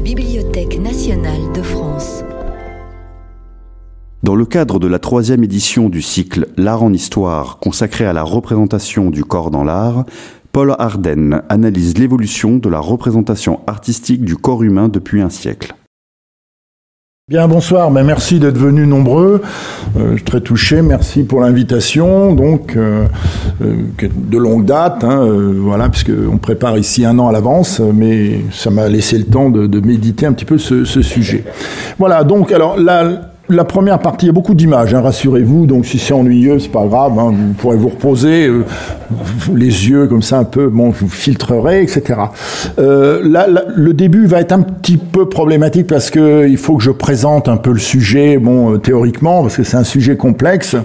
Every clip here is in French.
Bibliothèque nationale de France. Dans le cadre de la troisième édition du cycle L'art en histoire consacré à la représentation du corps dans l'art, Paul Arden analyse l'évolution de la représentation artistique du corps humain depuis un siècle. Bien, bonsoir, mais merci d'être venus nombreux. Euh, je suis très touché, merci pour l'invitation. Donc, euh, euh, de longue date, hein, voilà, puisqu'on prépare ici un an à l'avance, mais ça m'a laissé le temps de, de, méditer un petit peu ce, ce sujet. Voilà, donc, alors là, la première partie, il y a beaucoup d'images, hein, rassurez-vous, donc si c'est ennuyeux, c'est pas grave, hein, vous pourrez vous reposer, euh, les yeux comme ça un peu, bon, vous filtrerez, etc. Euh, là, le début va être un petit peu problématique parce que il faut que je présente un peu le sujet, bon, euh, théoriquement, parce que c'est un sujet complexe.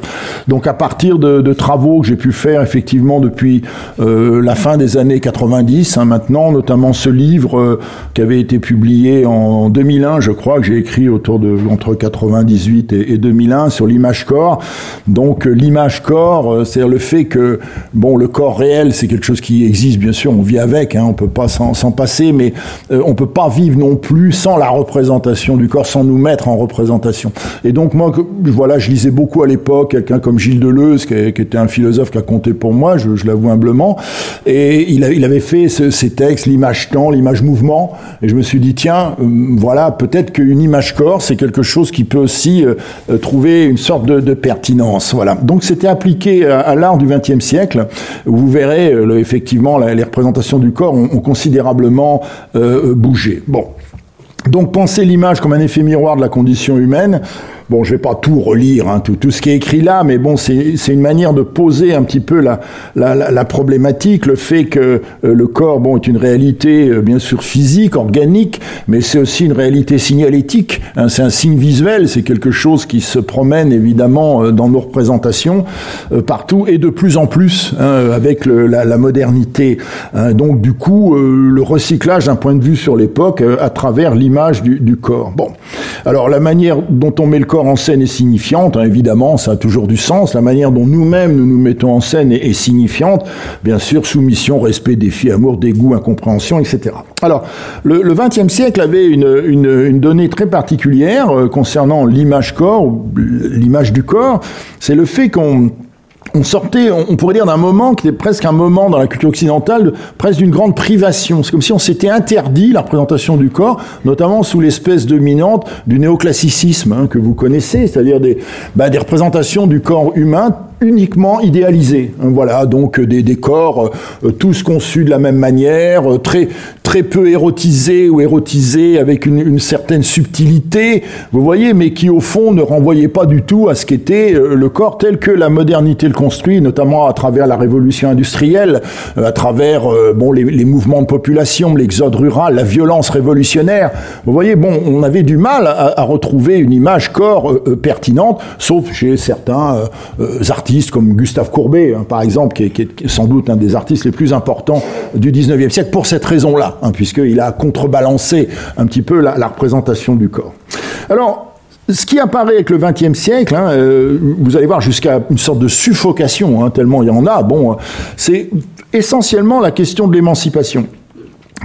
Donc à partir de, travaux que j'ai pu faire effectivement depuis la fin des années 90, hein, maintenant, notamment ce livre qui avait été publié en 2001, je crois, que j'ai écrit autour de entre 90 et, 2001 sur l'image corps. Donc euh, l'image corps, euh, c'est-à-dire le fait que bon, le corps réel, c'est quelque chose qui existe, bien sûr, on vit avec, hein, on peut pas s'en passer, mais euh, on peut pas vivre non plus sans la représentation du corps, sans nous mettre en représentation. Et donc moi, voilà, je lisais beaucoup à l'époque quelqu'un comme Gilles Deleuze, qui, était un philosophe qui a compté pour moi, je, l'avoue humblement, et il, avait fait ce, ces textes, l'image temps, l'image mouvement, et je me suis dit tiens, voilà, peut-être qu'une image corps, c'est quelque chose qui peut aussi euh, euh, trouver une sorte de, pertinence. Voilà. Donc c'était appliqué à, l'art du XXe siècle. Vous verrez, euh, effectivement, les représentations du corps ont, considérablement bougé. Donc penser l'image comme un effet miroir de la condition humaine, Bon, je vais pas tout relire, hein, tout, tout ce qui est écrit là, mais bon, c'est une manière de poser un petit peu la, la, la, problématique, le fait que euh, le corps, bon, est une réalité euh, bien sûr physique, organique, mais c'est aussi une réalité signalétique. Hein, c'est un signe visuel, c'est quelque chose qui se promène évidemment euh, dans nos représentations partout et de plus en plus hein, avec le, la, modernité. Hein. donc du coup, le recyclage d'un point de vue sur l'époque à travers l'image du, du corps. Bon, alors la manière dont on met le corps en scène est signifiante, hein, évidemment, ça a toujours du sens. La manière dont nous-mêmes nous nous mettons en scène est, signifiante. Bien sûr, soumission, respect, défi, amour, dégoût, incompréhension, etc. Alors, le XXe siècle avait une, donnée très particulière euh, concernant l'image corps, l'image du corps. C'est le fait qu'on on sortait, on pourrait dire d'un moment qui était presque un moment dans la culture occidentale, presque d'une grande privation. C'est comme si on s'était interdit la représentation du corps, notamment sous l'espèce dominante du néoclassicisme hein, que vous connaissez, c'est-à-dire des, bah, des représentations du corps humain uniquement idéalisés. Hein, voilà, donc des, des corps euh, tous conçus de la même manière, euh, très très peu érotisés ou érotisés avec une, certaine subtilité, vous voyez, mais qui au fond ne renvoyaient pas du tout à ce qu'était euh, le corps tel que la modernité le construit, notamment à travers la révolution industrielle, à travers bon les, mouvements de population, l'exode rural, la violence révolutionnaire. Vous voyez, bon, on avait du mal à retrouver une image corps pertinente, sauf chez certains artistes comme Gustave Courbet, hein, par exemple, qui est, sans doute un des artistes les plus importants du 19e siècle, pour cette raison-là, hein, puisqu'il a contrebalancé un petit peu la, représentation du corps. Alors, ce qui apparaît avec le XXe siècle, hein, euh, vous allez voir jusqu'à une sorte de suffocation, tellement il y en a, bon, c'est essentiellement la question de l'émancipation.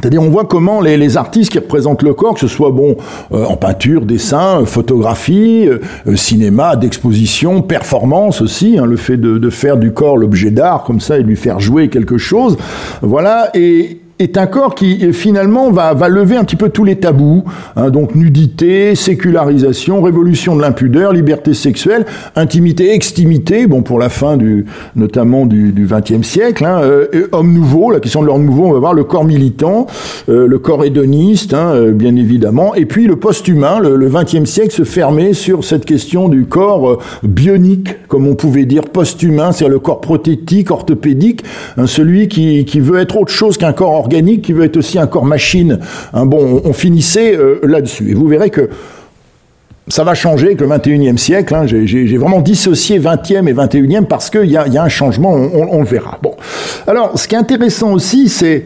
C'est-à-dire, on voit comment les, artistes qui représentent le corps, que ce soit bon euh, en peinture, dessin, photographie, euh, cinéma, d'exposition, performance aussi, hein, le fait de, de, faire du corps l'objet d'art comme ça et lui faire jouer quelque chose, voilà. Et, est un corps qui finalement va, va lever un petit peu tous les tabous, hein, donc nudité, sécularisation, révolution de l'impudeur, liberté sexuelle, intimité, extimité, bon pour la fin du notamment du XXe siècle, hein, euh, homme nouveau, la question de l'homme nouveau, on va voir le corps militant, euh, le corps hédoniste, hein, euh, bien évidemment, et puis le post-humain, le XXe siècle se fermait sur cette question du corps euh, bionique, comme on pouvait dire post-humain, c'est-à-dire le corps prothétique, orthopédique, hein, celui qui, qui veut être autre chose qu'un corps organique qui veut être aussi un corps machine. Hein, bon, on, finissait euh, là-dessus. Et vous verrez que ça va changer avec le 21e siècle. Hein. J'ai vraiment dissocié 20e et 21e parce qu'il y a, un changement, on, le verra. Bon. Alors, ce qui est intéressant aussi, c'est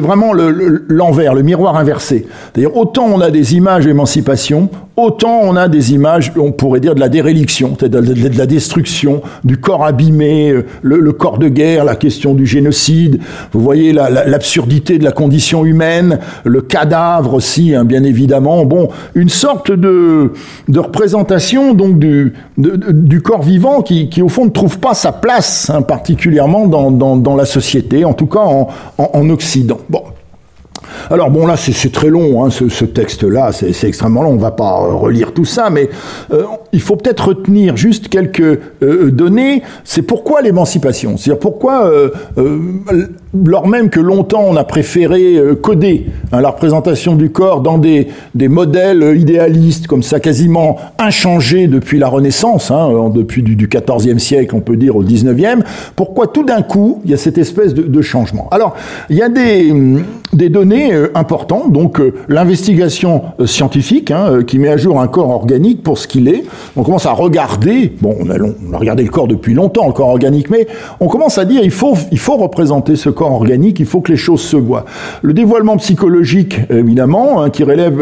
vraiment l'envers, le, le, le, miroir inversé. D'ailleurs, autant on a des images d'émancipation, autant on a des images, on pourrait dire de la déréliction, de, la destruction, du corps abîmé, euh, le, corps de guerre, la question du génocide. Vous voyez l'absurdité de la condition humaine, le cadavre aussi, hein, bien évidemment. Bon, une sorte de, de représentation donc du, du corps vivant qui, qui, au fond ne trouve pas sa place, hein, particulièrement dans, dans, dans, la société, en tout cas en, en, en Occident. Bon. Alors bon, là, c'est très long, hein, ce, texte-là, c'est extrêmement long, on va pas relire tout ça, mais euh, il faut peut-être retenir juste quelques euh, données. C'est pourquoi l'émancipation? C'est-à-dire pourquoi, euh, lors même que longtemps on a préféré coder hein, la représentation du corps dans des, des modèles idéalistes, comme ça, quasiment inchangés depuis la Renaissance, hein, depuis du, du 14e siècle, on peut dire, au 19e, pourquoi tout d'un coup, il y a cette espèce de, changement? Alors, il y a des, des données euh, important, donc euh, l'investigation euh, scientifique hein, qui met à jour un corps organique pour ce qu'il est. On commence à regarder, bon, on a, on a, regardé le corps depuis longtemps, le corps organique, mais on commence à dire il faut, il faut représenter ce corps organique, il faut que les choses se voient. Le dévoilement psychologique, évidemment, hein, qui révèle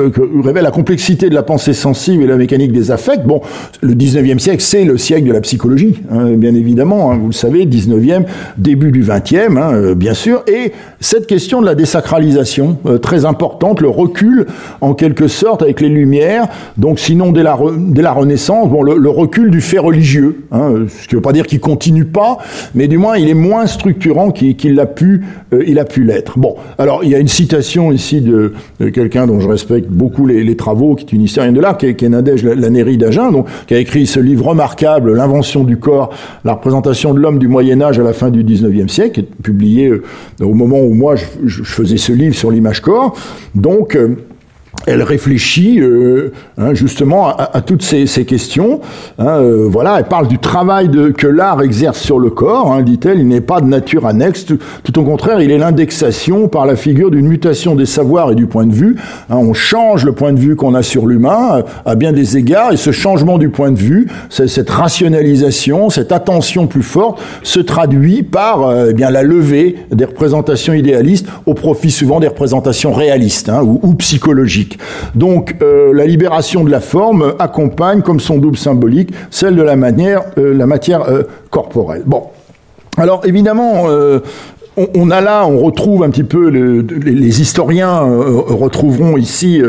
la complexité de la pensée sensible et la mécanique des affects. Bon, le 19e siècle, c'est le siècle de la psychologie, hein, bien évidemment, vous le savez, 19e, début du 20e, bien sûr, et cette question de la désacralisation, euh, très importante, le recul en quelque sorte avec les Lumières, donc sinon dès la, la Renaissance, bon, le, recul du fait religieux, hein, ce qui ne veut pas dire qu'il continue pas, mais du moins il est moins structurant qu'il a pu, euh, il a pu l'être. Bon, alors il y a une citation ici de, quelqu'un dont je respecte beaucoup les, travaux, qui est une historienne de l'art, qui qui est Nadège Lanéry d'Agen, donc qui a écrit ce livre remarquable, L'invention du corps, la représentation de l'homme du Moyen Âge à la fin du 19e siècle, publié euh, au moment où moi je, je faisais ce livre sur l'image corps. Donc, euh, elle réfléchit euh, hein, justement à, toutes ces, questions. Hein, euh, voilà, elle parle du travail de, que l'art exerce sur le corps, hein, dit-elle. Il n'est pas de nature annexe, tout, au contraire, il est l'indexation par la figure d'une mutation des savoirs et du point de vue. on change le point de vue qu'on a sur l'humain euh, à bien des égards, et ce changement du point de vue, cette rationalisation, cette attention plus forte, se traduit par eh bien la levée des représentations idéalistes au profit souvent des représentations réalistes ou, ou psychologiques. Donc euh, la libération de la forme accompagne comme son double symbolique celle de la, manière, euh, matière euh, corporelle. Bon. Alors évidemment, on, a là, on retrouve un petit peu, les, historiens retrouveront ici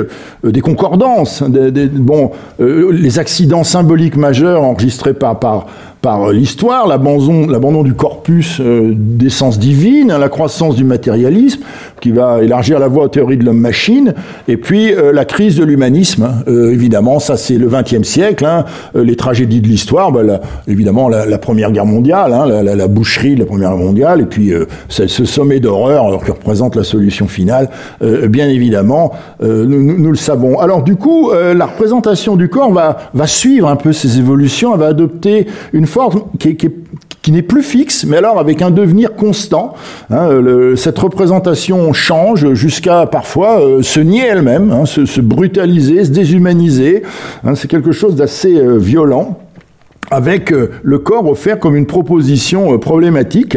des concordances, bon, les accidents symboliques majeurs enregistrés par, par l'histoire, l'abandon du corpus euh, d'essence divine, la croissance du matérialisme, qui va élargir la voie aux théories de l'homme-machine, et puis euh, la crise de l'humanisme, euh, évidemment, ça c'est le XXe siècle, hein, les tragédies de l'histoire, bah, évidemment la, Première Guerre mondiale, hein, la, boucherie de la Première Guerre mondiale, et puis ce sommet d'horreur qui représente la solution finale, bien évidemment, nous, le savons. Alors du coup, la représentation du corps va, va suivre un peu ces évolutions, elle va adopter une forme qui, n'est plus fixe, mais alors avec un devenir constant. Hein, cette représentation change jusqu'à parfois euh, se nier elle-même, hein, se, brutaliser, se déshumaniser. Hein, c'est quelque chose d'assez euh, violent avec euh, le corps offert comme une proposition problématique,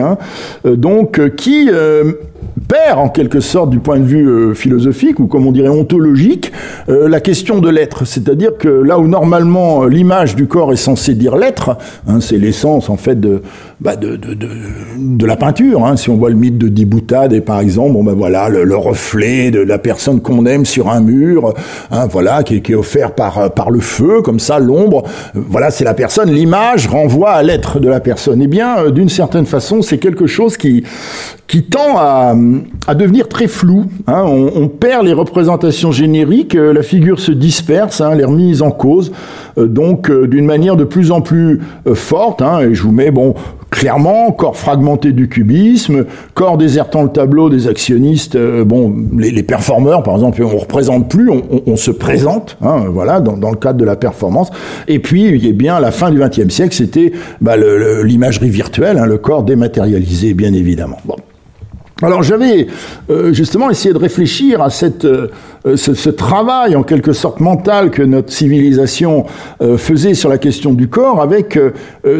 donc qui perd en quelque sorte du point de vue euh, philosophique ou comme on dirait ontologique euh, la question de l'être. C'est-à-dire que là où normalement euh, l'image du corps est censée dire l'être, hein, c'est l'essence en fait de, bah de, de, de, de, la peinture. Hein. Si on voit le mythe de Diboutade, par exemple, bon ben voilà le, le, reflet de la personne qu'on aime sur un mur, hein, voilà qui, qui, est offert par par le feu, comme ça l'ombre. Voilà, c'est la personne. L'image renvoie à l'être de la personne. Eh bien, d'une certaine façon, c'est quelque chose qui qui tend à, à devenir très flou. Hein. On, on, perd les représentations génériques, euh, la figure se disperse, hein, les remises en cause, euh, donc euh, d'une manière de plus en plus forte. Hein, et je vous mets bon clairement corps fragmenté du cubisme, corps désertant le tableau des actionnistes. bon, les, les, performeurs, par exemple, on représente plus, on, on, se présente. Hein, voilà, dans, dans, le cadre de la performance. Et puis, eh bien, la fin du XXe siècle, c'était bah, l'imagerie virtuelle, hein, le corps dématérialisé, bien évidemment. Bon. Alors j'avais euh, justement essayé de réfléchir à cette, euh, ce, ce, travail en quelque sorte mental que notre civilisation faisait sur la question du corps avec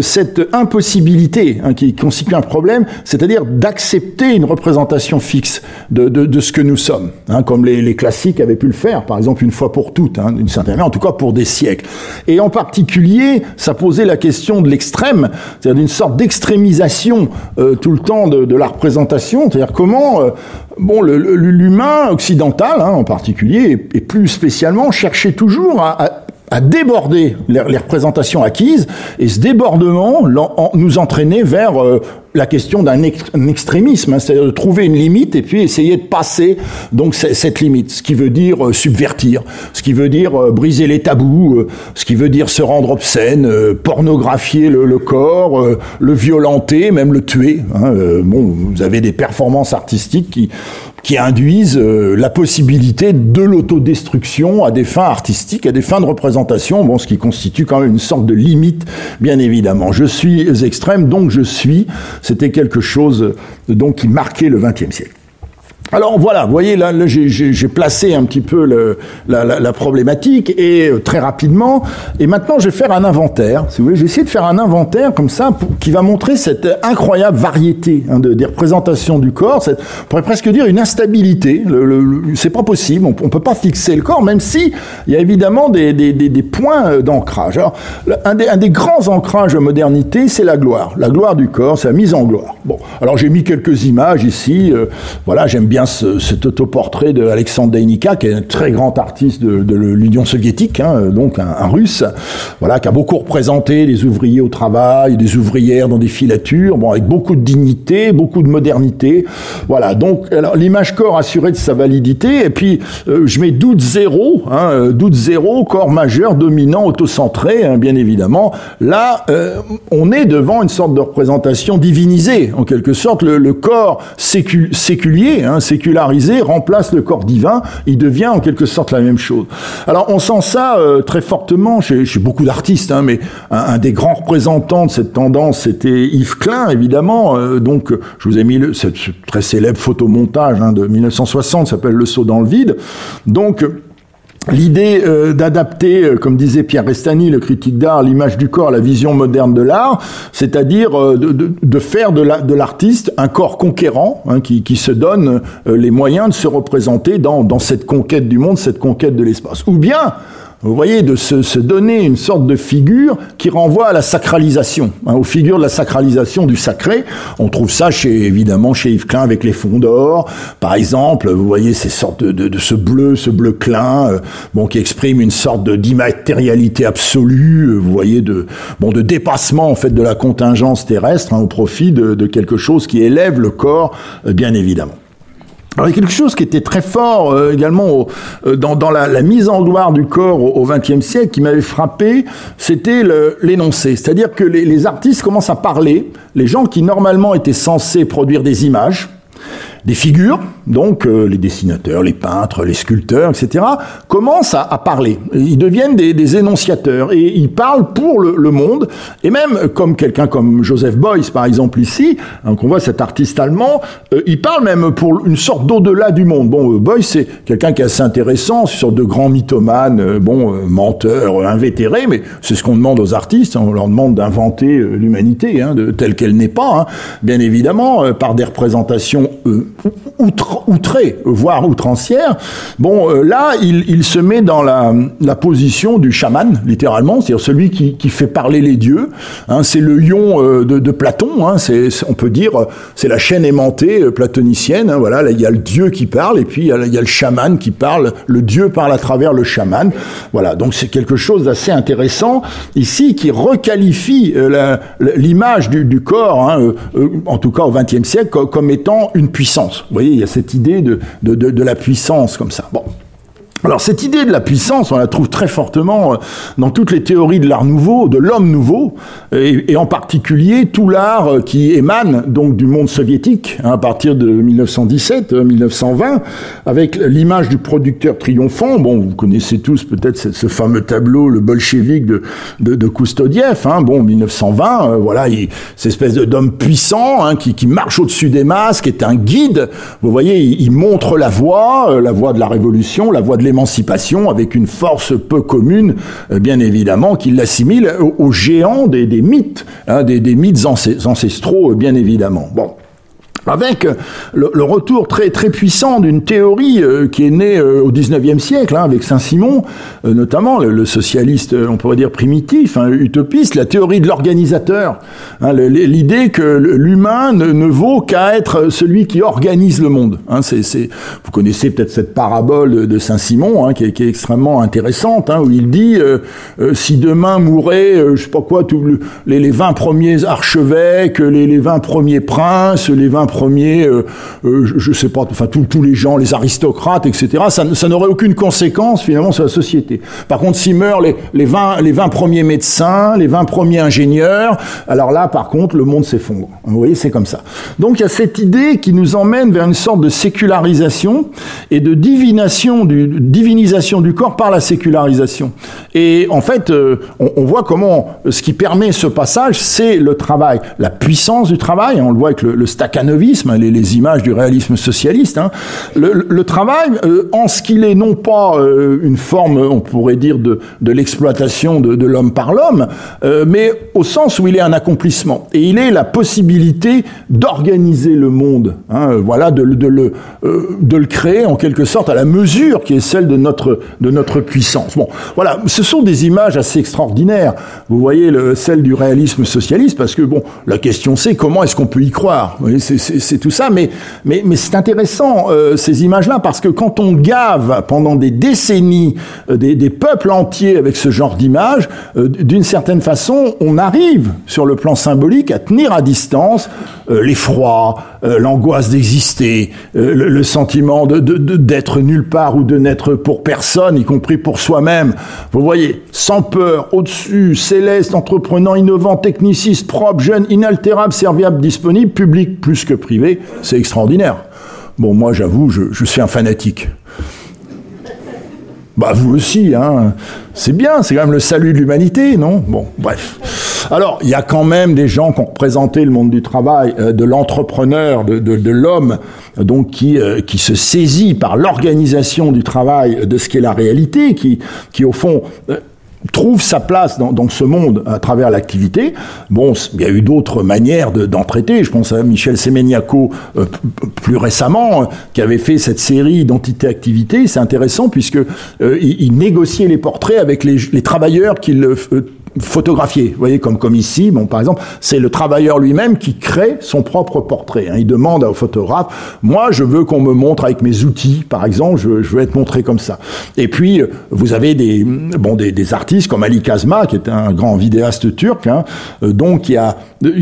cette impossibilité hein, qui constitue un problème, c'est-à-dire d'accepter une représentation fixe de, de, de, ce que nous sommes, hein, comme les, les, classiques avaient pu le faire, par exemple une fois pour toutes, hein, d'une certaine manière, en tout cas pour des siècles. Et en particulier, ça posait la question de l'extrême, c'est-à-dire d'une sorte d'extrémisation euh, tout le temps de, de la représentation, c'est-à-dire comment euh, bon, l'humain occidental hein, en particulier, et, plus spécialement, cherchait toujours à, à à déborder les, représentations acquises, et ce débordement nous entraînait vers euh, la question d'un extrémisme, hein, c'est-à-dire de trouver une limite et puis essayer de passer donc cette limite, ce qui veut dire euh, subvertir, ce qui veut dire euh, briser les tabous, ce qui veut dire se rendre obscène, pornographier le, corps, le violenter, même le tuer. Hein, bon, vous avez des performances artistiques qui qui induisent euh, la possibilité de l'autodestruction à des fins artistiques, à des fins de représentation, bon, ce qui constitue quand même une sorte de limite, bien évidemment. Je suis extrême, donc je suis. C'était quelque chose donc qui marquait le XXe siècle. Alors voilà, vous voyez, là, j'ai placé un petit peu le, la, la, problématique et euh, très rapidement. Et maintenant, je vais faire un inventaire. Si vous voulez, j'ai essayé de faire un inventaire comme ça qui va montrer cette incroyable variété hein, de, des représentations du corps. Cette, on pourrait presque dire une instabilité. Le, le, c'est pas possible. On, on, peut pas fixer le corps, même si il y a évidemment des, des, des, des points euh, d'ancrage. Alors, un des, un des grands ancrages de modernité, c'est la gloire. La gloire du corps, c'est la mise en gloire. Bon, alors j'ai mis quelques images ici. Euh, voilà, j'aime bien bien ce, cet autoportrait de Alexandre qui est un très grand artiste de, l'Union soviétique, hein, donc un, russe, voilà, qui a beaucoup représenté des ouvriers au travail, des ouvrières dans des filatures, bon, avec beaucoup de dignité, beaucoup de modernité. Voilà, donc l'image corps assurée de sa validité, et puis euh, je mets doute zéro, hein, euh, doute zéro, corps majeur, dominant, autocentré, hein, bien évidemment. Là, euh, on est devant une sorte de représentation divinisée, en quelque sorte, le, corps sécu, séculier, hein, sécularisé remplace le corps divin, il devient en quelque sorte la même chose. Alors on sent ça euh, très fortement chez, beaucoup d'artistes, hein, mais un, des grands représentants de cette tendance, c'était Yves Klein, évidemment. Euh, donc je vous ai mis le, ce, ce très célèbre photomontage hein, de 1960, s'appelle Le saut dans le vide. Donc L'idée euh, d'adapter, euh, comme disait Pierre Restani, le critique d'art, l'image du corps la vision moderne de l'art, c'est-à-dire euh, de, de, de, faire de l'artiste la, un corps conquérant hein, qui, qui, se donne euh, les moyens de se représenter dans, dans cette conquête du monde, cette conquête de l'espace. Ou bien vous voyez, de se, se, donner une sorte de figure qui renvoie à la sacralisation, hein, aux figures de la sacralisation du sacré. On trouve ça chez, évidemment chez Yves Klein avec les fonds d'or, par exemple. Vous voyez ces sortes de, de, de ce bleu, ce bleu Klein, euh, bon, qui exprime une sorte d'immatérialité absolue. Euh, vous voyez de bon de dépassement en fait de la contingence terrestre hein, au profit de, de, quelque chose qui élève le corps, euh, bien évidemment. Alors, il y a quelque chose qui était très fort euh, également euh, dans, la, mise en gloire du corps au XXe siècle qui m'avait frappé, c'était l'énoncé. C'est-à-dire que les artistes commencent à parler, les gens qui normalement étaient censés produire des images, des figures, donc euh, les dessinateurs, les peintres, les sculpteurs, etc., commencent à, à parler. Ils deviennent des, des, énonciateurs et ils parlent pour le, le monde. Et même comme quelqu'un comme Joseph Beuys, par exemple ici, hein, qu'on voit cet artiste allemand, euh, il parle même pour une sorte d'au-delà du monde. Bon, euh, Beuys, c'est quelqu'un qui est assez intéressant, sur de grands mythomanes, euh, bon, euh, menteurs, invétérés, mais c'est ce qu'on demande aux artistes. Hein, on leur demande d'inventer l'humanité, hein, de, telle qu'elle n'est pas, hein. bien évidemment, par des représentations outre, outrée, voire outrancière. Bon, euh, là, il, se met dans la, position du chaman, littéralement, c'est-à-dire celui qui, fait parler les dieux. Hein, c'est le ion euh, de, Platon. Hein, on peut dire, c'est la chaîne aimantée euh, platonicienne. Hein, voilà, là, il y a le dieu qui parle, et puis il y, a, le chaman qui parle. Le dieu parle à travers le chaman. Voilà, donc c'est quelque chose d'assez intéressant ici qui requalifie euh, l'image du, du, corps, euh, en tout cas au XXe siècle, comme étant une puissance. Vous voyez, il y a cette idée de, la puissance comme ça. Alors cette idée de la puissance, on la trouve très fortement euh, dans toutes les théories de l'art nouveau, de l'homme nouveau, et, en particulier tout l'art euh, qui émane donc du monde soviétique hein, à partir de 1917-1920, euh, avec l'image du producteur triomphant. Bon, vous connaissez tous peut-être ce, fameux tableau, le bolchevique de, de, de Koustodiev. Hein, bon, 1920, voilà, il, cette espèce d'homme puissant hein, qui, qui, marche au-dessus des masques, qui est un guide. Vous voyez, il, il montre la voie, la voie de la révolution, la voie de l'émancipation avec une force peu commune, euh, bien évidemment, qui l'assimile aux géants des, mythes, hein, des, des, mythes ancestraux, bien évidemment. Bon avec le, retour très très puissant d'une théorie euh, qui est née euh, au 19e siècle, hein, avec Saint-Simon, euh, notamment le, socialiste, on pourrait dire primitif, hein, utopiste, la théorie de l'organisateur, hein, l'idée que l'humain ne, vaut qu'à être celui qui organise le monde. Vous connaissez peut-être cette parabole de Saint-Simon, qui, est extrêmement intéressante, où il dit si demain mouraient, je sais pas quoi, tous les, les 20 premiers archevêques, les, les 20 premiers princes, les 20 premier, euh, euh, je, sais pas, enfin tous les gens, les aristocrates, etc. Ça, n'aurait aucune conséquence finalement sur la société. Par contre, s'ils meurent les, les, 20, les 20 premiers médecins, les 20 premiers ingénieurs, alors là, par contre, le monde s'effondre. Vous voyez, c'est comme ça. Donc il y a cette idée qui nous emmène vers une sorte de sécularisation et de divination du, divinisation du corps par la sécularisation. Et en fait, euh, on, voit comment ce qui permet ce passage, c'est le travail, la puissance du travail. On le voit avec le, le Hein, les, images du réalisme socialiste. Hein. Le, travail, euh, en ce qu'il est non pas euh, une forme, on pourrait dire, de, l'exploitation de, l'homme par l'homme, euh, mais au sens où il est un accomplissement. Et il est la possibilité d'organiser le monde, hein, voilà, de, le, créer en quelque sorte à la mesure qui est celle de notre, de notre puissance. Bon, voilà, ce sont des images assez extraordinaires. Vous voyez le, celle du réalisme socialiste, parce que bon, la question c'est comment est-ce qu'on peut y croire? Tout ça, mais, c'est intéressant euh, ces images-là parce que quand on gave pendant des décennies euh, des, des, peuples entiers avec ce genre d'images, euh, d'une certaine façon, on arrive sur le plan symbolique à tenir à distance l'effroi, l'angoisse d'exister, le, le, sentiment de d'être nulle part ou de n'être pour personne, y compris pour soi-même. Vous voyez, sans peur, au-dessus, céleste, entreprenant, innovant, techniciste, propre, jeune, inaltérable, serviable, disponible, public plus que privé, c'est extraordinaire. Bon, moi, j'avoue, je, suis un fanatique. Bah, vous aussi, hein. C'est bien, c'est quand même le salut de l'humanité, non? Bon, bref. Alors, il y a quand même des gens qui ont représenté le monde du travail, euh, de l'entrepreneur, de, l'homme, donc qui, euh, qui se saisit par l'organisation du travail de ce qui est la réalité, qui, qui au fond, euh, trouve sa place dans, ce monde à travers l'activité. Bon, il y a eu d'autres manières traiter. Je pense à Michel Semeniaco euh, plus récemment, euh, qui avait fait cette série Identité-Activité. C'est intéressant puisque euh, il, négociait les portraits avec les, les travailleurs qu'il photographier. Vous voyez, comme, comme ici, bon, par exemple, c'est le travailleur lui-même qui crée son propre portrait. Hein. Il demande au photographe, moi, je veux qu'on me montre avec mes outils, par exemple, je, veux être montré comme ça. Et puis, vous avez des, bon, des, artistes comme Ali Kazma, qui est un grand vidéaste turc, hein, euh, donc qui a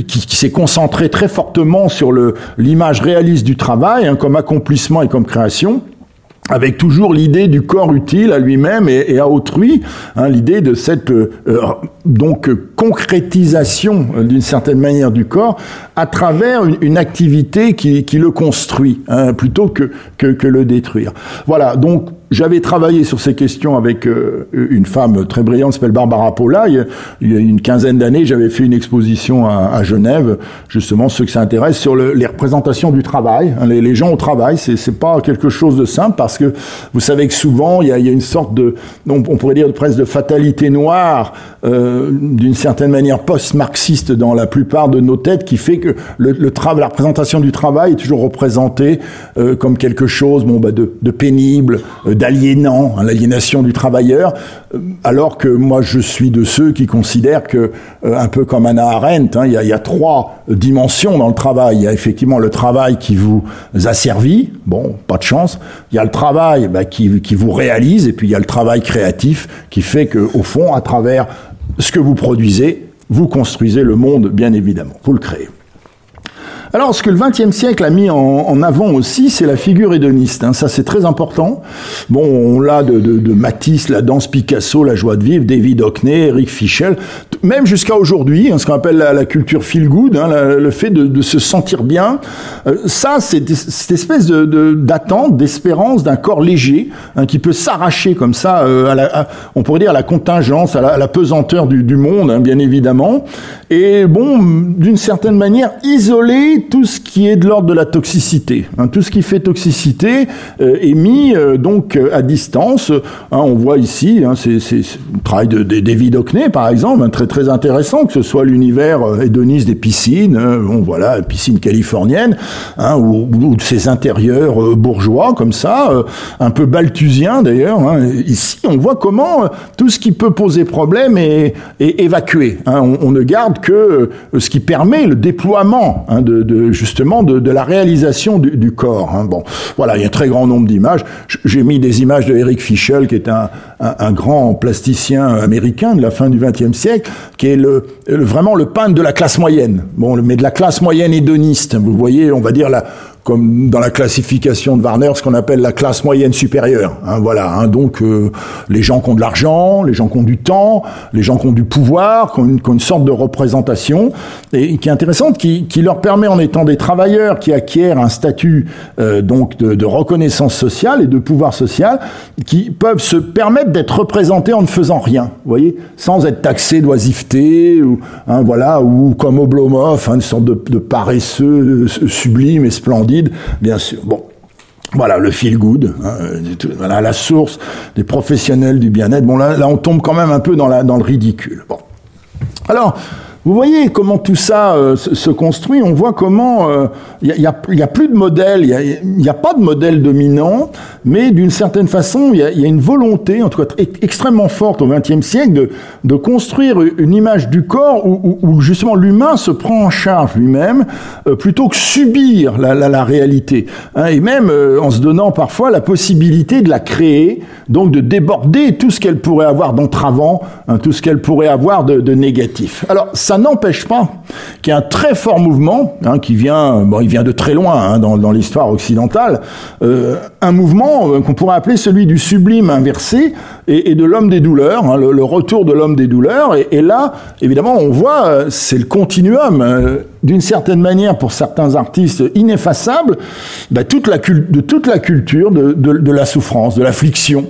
qui, s'est concentré très fortement sur l'image réaliste du travail hein, comme accomplissement et comme création avec toujours l'idée du corps utile à lui-même et, à autrui, hein, l'idée de cette euh, donc concrétisation euh, d'une certaine manière du corps à travers une, activité qui, qui, le construit hein, plutôt que, que, que le détruire. Voilà, donc j'avais travaillé sur ces questions avec euh, une femme très brillante, qui s'appelle Barbara Paula. Il y a, une quinzaine d'années, j'avais fait une exposition à, Genève, justement, ceux que ça intéresse, sur le, les représentations du travail. Hein, les, gens au travail, c'est pas quelque chose de simple parce que vous savez que souvent, il y a, une sorte de, on, pourrait dire presque de fatalité noire, euh, d'une certaine manière post-marxiste dans la plupart de nos têtes, qui fait que la représentation du travail est toujours représentée euh, comme quelque chose, bon, bah, de, pénible, aliénant, hein, l'aliénation du travailleur, euh, alors que moi je suis de ceux qui considèrent que, euh, un peu comme Anna Arendt, hein, il, y a, trois dimensions dans le travail. Il y a effectivement le travail qui vous a servi, bon, pas de chance. Il y a le travail bah, qui, qui vous réalise, et puis il y a le travail créatif qui fait que, au fond, à travers ce que vous produisez, vous construisez le monde, bien évidemment. Vous le créez. Alors, ce que le XXe siècle a mis en, avant aussi, c'est la figure hédoniste. Hein. Ça, c'est très important. Bon, on l'a de, de, Matisse, la danse Picasso, la joie de vivre, David Hockney, Eric Fischel, même jusqu'à aujourd'hui, hein, ce qu'on appelle la, culture feel good, hein, le fait de, se sentir bien. Euh, ça, c'est cette espèce d'attente, d'espérance d'un corps léger qui peut s'arracher comme ça, euh, à la, on pourrait dire à la contingence, à la, à la pesanteur du, du monde, bien évidemment. Et bon, d'une certaine manière, isoler tout ce qui est de l'ordre de la toxicité. Hein, tout ce qui fait toxicité euh, est mis euh, donc à distance. Hein, on voit ici, hein, c'est le travail de, de David Hockney, par exemple, très très intéressant, que ce soit l'univers euh, hédoniste des piscines, bon voilà, piscine californienne, ou, de ces intérieurs bourgeois comme ça, un peu balthusiens d'ailleurs. Ici, on voit comment tout ce qui peut poser problème est, évacué. On, ne garde que ce qui permet le déploiement de justement de, la réalisation du, corps. Hein. Bon, voilà, il y a un très grand nombre d'images. J'ai mis des images de Eric Fischel, qui est un, un, un, grand plasticien américain de la fin du XXe siècle, qui est le, vraiment le peintre de la classe moyenne. Bon, mais de la classe moyenne hédoniste. Vous voyez, on va dire la comme dans la classification de Warner, ce qu'on appelle la classe moyenne supérieure. Hein, voilà, hein, donc euh, les gens qui ont de l'argent, les gens qui ont du temps, les gens qui ont du pouvoir, qui ont une, qui ont une sorte de représentation, et qui est intéressante, qui, qui, leur permet, en étant des travailleurs qui acquièrent un statut euh, donc de, de, reconnaissance sociale et de pouvoir social, qui peuvent se permettre d'être représentés en ne faisant rien, vous voyez, sans être taxés d'oisiveté, ou hein, voilà, ou comme Oblomov, hein, une sorte de, de paresseux euh, sublime et splendide bien sûr. Bon. Voilà, le feel good, hein, voilà, la source des professionnels du bien-être. Bon, là, là, on tombe quand même un peu dans, la, dans le ridicule. Bon. Alors, vous voyez comment tout ça euh, se construit, on voit comment il euh, n'y a, plus de modèle, il n'y a, pas de modèle dominant, mais d'une certaine façon, il y, a, une volonté, en tout cas extrêmement forte au XXe siècle, de, construire une image du corps où, justement l'humain se prend en charge lui-même, euh, plutôt que subir la réalité, hein, et même en se donnant parfois la possibilité de la créer, donc de déborder tout ce qu'elle pourrait avoir d'entravant, hein, tout ce qu'elle pourrait avoir de, de négatif. Alors ça ça n'empêche pas qu'il y a un très fort mouvement hein, qui vient, bon, il vient de très loin hein, dans, l'histoire occidentale, euh, un mouvement euh, qu'on pourrait appeler celui du sublime inversé et, de l'homme des douleurs, hein, le, retour de l'homme des douleurs. Et, là, évidemment, on voit, euh, c'est le continuum. D'une certaine manière, pour certains artistes, ineffaçable, bah, de toute la culture de la souffrance, de l'affliction,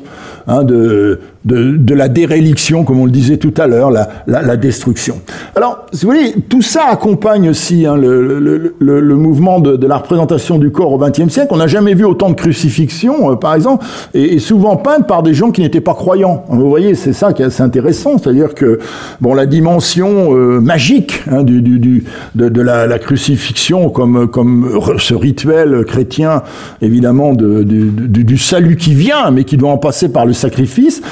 hein, de, de, la déréliction, comme on le disait tout à l'heure, la, la, destruction. Alors, si vous voulez, tout ça accompagne aussi hein, le, le, le, mouvement de, la représentation du corps au XXe siècle. On n'a jamais vu autant de crucifixions, euh, par exemple, et, souvent peintes par des gens qui n'étaient pas croyants. Vous voyez, c'est ça qui est assez intéressant, c'est-à-dire que bon, la dimension euh, magique hein, du, du, de, la, crucifixion comme, comme ce rituel chrétien, évidemment, de, du, du, salut qui vient, mais qui doit en passer par le sacrifice.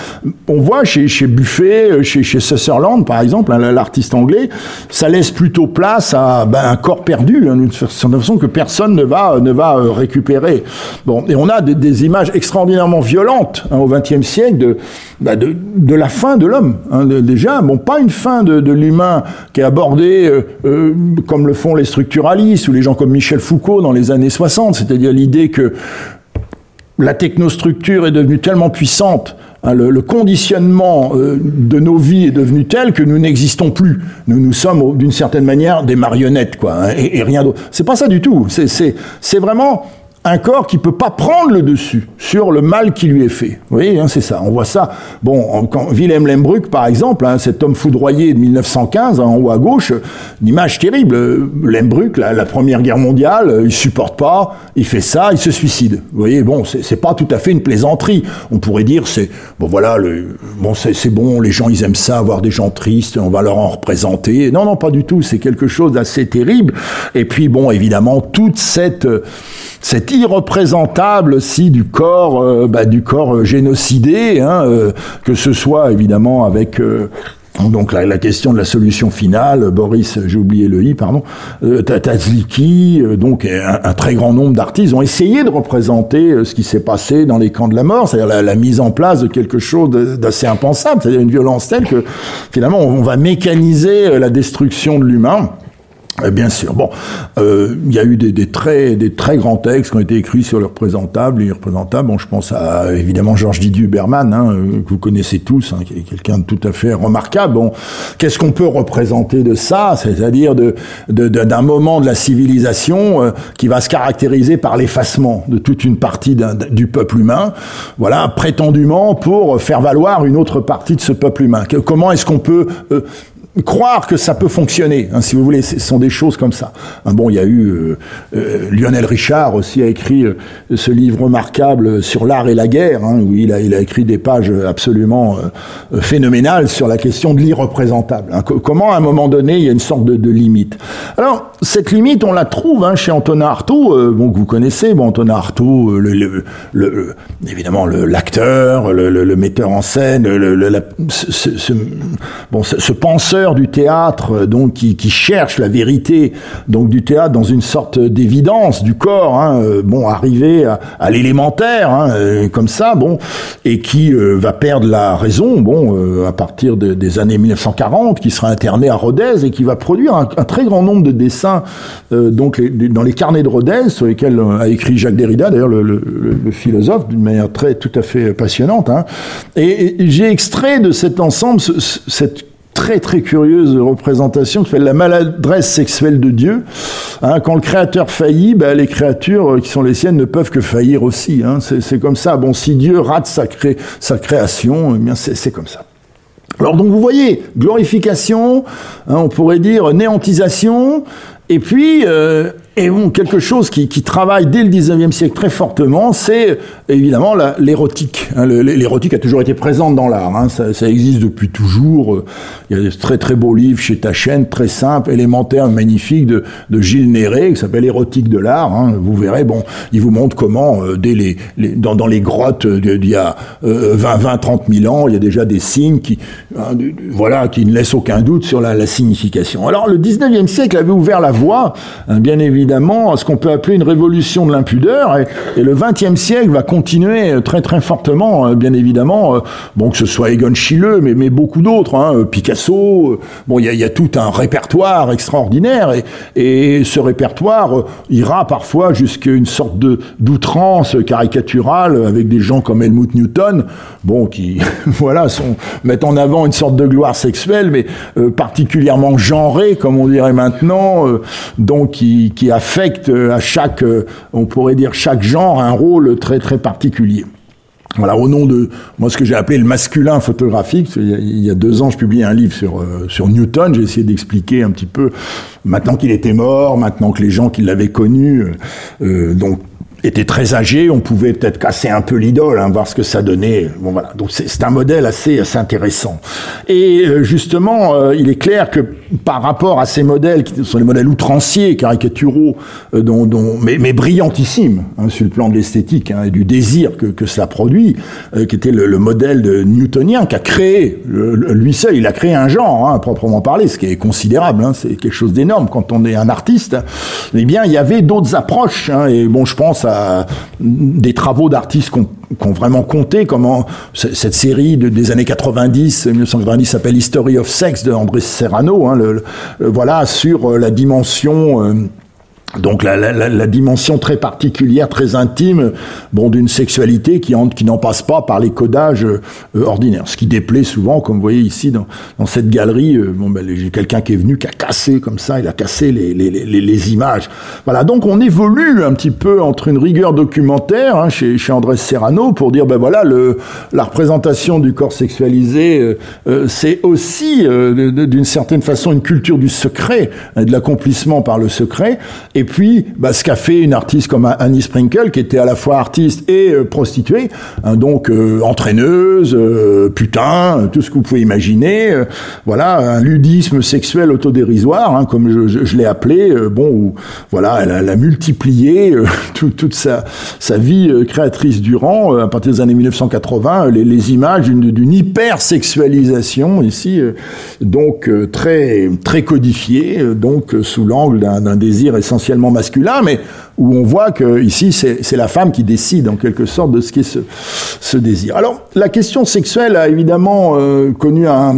On voit chez, Buffet, chez, chez Sutherland, par exemple, hein, l'artiste anglais, ça laisse plutôt place à ben, un corps perdu, hein, d'une façon que personne ne va, ne va euh, récupérer. Et on a des, images extraordinairement violentes hein, au XXe siècle de, ben, de, la fin de l'homme. Hein, déjà, pas une fin de, l'humain qui est abordée euh, euh, comme le font les structuralistes ou les gens comme Michel Foucault dans les années 60, c'est-à-dire l'idée que la technostructure est devenue tellement puissante, hein, le, conditionnement euh, de nos vies est devenu tel que nous n'existons plus. Nous nous sommes d'une certaine manière des marionnettes, quoi, hein, et, et, rien d'autre. C'est pas ça du tout. C'est vraiment un corps qui peut pas prendre le dessus sur le mal qui lui est fait. Vous voyez, hein, c'est ça. On voit ça. Bon, quand Wilhelm Lembruck, par exemple, hein, cet homme foudroyé de 1915, hein, en haut à gauche, une image terrible. Lembruck, la, Première Guerre mondiale, il supporte pas, il fait ça, il se suicide. Vous voyez, bon, c'est pas tout à fait une plaisanterie. On pourrait dire, c'est bon, voilà, le, bon, c'est bon, les gens, ils aiment ça, avoir des gens tristes, on va leur en représenter. Non, non, pas du tout. C'est quelque chose d'assez terrible. Et puis, bon, évidemment, toute cette cette irreprésentable si du corps, euh, bah, du corps euh, génocidé, hein, euh, que ce soit évidemment avec donc la, question de la solution finale, Boris, j'ai oublié le i, pardon, euh, donc un, très grand nombre d'artistes ont essayé de représenter ce qui s'est passé dans les camps de la mort, c'est-à-dire la, mise en place de quelque chose d'assez impensable, c'est-à-dire une violence telle que finalement on va mécaniser la destruction de l'humain bien sûr. Bon, euh, il y a eu des, des, très, des très grands textes qui ont été écrits sur le représentable et représentable. Bon, je pense à évidemment Georges Didier Huberman, hein, euh, que vous connaissez tous, hein, qui est quelqu'un de tout à fait remarquable. Bon, qu'est-ce qu'on peut représenter de ça? C'est-à-dire de, d'un de, moment de la civilisation euh, qui va se caractériser par l'effacement de toute une partie du peuple humain. Voilà, prétendument pour faire valoir une autre partie de ce peuple humain. comment est-ce qu'on peut croire que ça peut fonctionner, hein, si vous voulez, ce sont des choses comme ça. Hein, bon, il y a eu euh, euh, Lionel Richard aussi a écrit euh, ce livre remarquable sur l'art et la guerre, hein, où il a, il a écrit des pages absolument phénoménales sur la question de l'irreprésentable. Comment, à un moment donné, il y a une sorte de, limite. Alors, cette limite, on la trouve chez Antonin Artaud, bon, que vous connaissez, Antonin Artaud, évidemment l'acteur, le, metteur en scène, bon, ce penseur du théâtre, euh, donc qui, qui, cherche la vérité, donc du théâtre dans une sorte d'évidence du corps, hein, euh, bon, arrivé à, l'élémentaire, hein, euh, comme ça, bon, et qui va perdre la raison, bon, à partir de, des années 1940, qui sera interné à Rodez et qui va produire un, très grand nombre de dessins, donc dans les carnets de Rodez, sur lesquels a écrit Jacques Derrida, d'ailleurs le, philosophe, d'une manière très tout à fait passionnante. Hein. Et j'ai extrait de cet ensemble cette très très curieuse représentation qui fait la maladresse sexuelle de Dieu. Hein, quand le Créateur faillit, ben, les créatures qui sont les siennes ne peuvent que faillir aussi. Hein. C'est comme ça. Bon, si Dieu rate sa création, eh bien c'est comme ça. Alors donc vous voyez, glorification, hein, on pourrait dire néantisation, et puis euh, et bon, quelque chose qui, qui, travaille dès le 19e siècle très fortement, c'est évidemment l'érotique. Hein, l'érotique a toujours été présente dans l'art, hein, ça, ça, existe depuis toujours. Il y a des très très beaux livres chez Tachen, très simples, élémentaires, magnifiques, de, de Gilles Néré, qui s'appelle Érotique de l'art. Hein. Vous verrez, bon, il vous montre comment, euh, dès les, les, dans, dans, les grottes d'il y a euh, 20, 20, 30 000 ans, il y a déjà des signes qui, hein, voilà, qui ne laissent aucun doute sur la, la, signification. Alors le 19e siècle avait ouvert la voie, hein, bien évidemment, évidemment ce qu'on peut appeler une révolution de l'impudeur, et, et, le XXe siècle va continuer très très fortement, euh, bien évidemment, euh, bon que ce soit Egon Schiele, mais, beaucoup d'autres, hein, euh, Picasso, bon il y a, tout un répertoire extraordinaire, et, ce répertoire ira parfois jusqu'à une sorte de d'outrance caricaturale avec des gens comme Helmut Newton, bon qui voilà sont mettent en avant une sorte de gloire sexuelle, mais particulièrement genrée comme on dirait maintenant, donc qui, qui affecte euh, à chaque, euh, on pourrait dire chaque genre, un rôle très très particulier. Voilà, au nom de moi, ce que j'ai appelé le masculin photographique. Il y a deux ans, je publiais un livre sur euh, sur Newton. J'ai essayé d'expliquer un petit peu maintenant qu'il était mort, maintenant que les gens qui l'avaient connu, donc était très âgé, on pouvait peut-être casser un peu l'idole, hein, voir ce que ça donnait. Bon voilà, donc c'est un modèle assez, assez intéressant. Et euh, justement, euh, il est clair que par rapport à ces modèles, qui sont les modèles outranciers, caricaturaux, euh, dont, dont, mais, mais brillantissimes hein, sur le plan de l'esthétique hein, et du désir que, que cela produit, qui était le, le, modèle de newtonien qui a créé, lui seul, il a créé un genre, hein, proprement parler, ce qui est considérable, hein, c'est quelque chose d'énorme quand on est un artiste. Eh bien, il y avait d'autres approches, hein, et bon, je pense à des travaux d'artistes qui ont, vraiment compté, comment cette série de, des années 90, 1990 s'appelle History of Sex de André Serrano, hein, voilà, sur euh, la dimension... Euh, donc la, la, la, dimension très particulière, très intime, bon, d'une sexualité qui, en, qui n'en passe pas par les codages euh, ordinaires. Ce qui déplaît souvent, comme vous voyez ici dans, dans cette galerie, euh, bon, ben, j'ai quelqu'un qui est venu qui a cassé comme ça, il a cassé les, les, les, les, images. Voilà, donc on évolue un petit peu entre une rigueur documentaire hein, chez, chez André Serrano pour dire ben voilà le, la représentation du corps sexualisé, euh, euh c'est aussi d'une certaine façon une culture du secret, hein, de l'accomplissement par le secret. Et et puis, bah, ce qu'a fait une artiste comme Annie Sprinkle, qui était à la fois artiste et euh, prostituée, hein, donc euh, entraîneuse, euh, putain, tout ce que vous pouvez imaginer. Voilà, un ludisme sexuel autodérisoire, hein, comme je, l'ai appelé. bon, où, voilà, elle a, multiplié tout, toute sa, sa vie créatrice durant, à partir des années 1980, les, les images d'une hyper-sexualisation ici, donc très très codifiée, donc sous l'angle d'un désir essentiel masculin, mais où on voit que ici c'est la femme qui décide en quelque sorte de ce qui est ce, ce désir. Alors la question sexuelle a évidemment euh, connu un,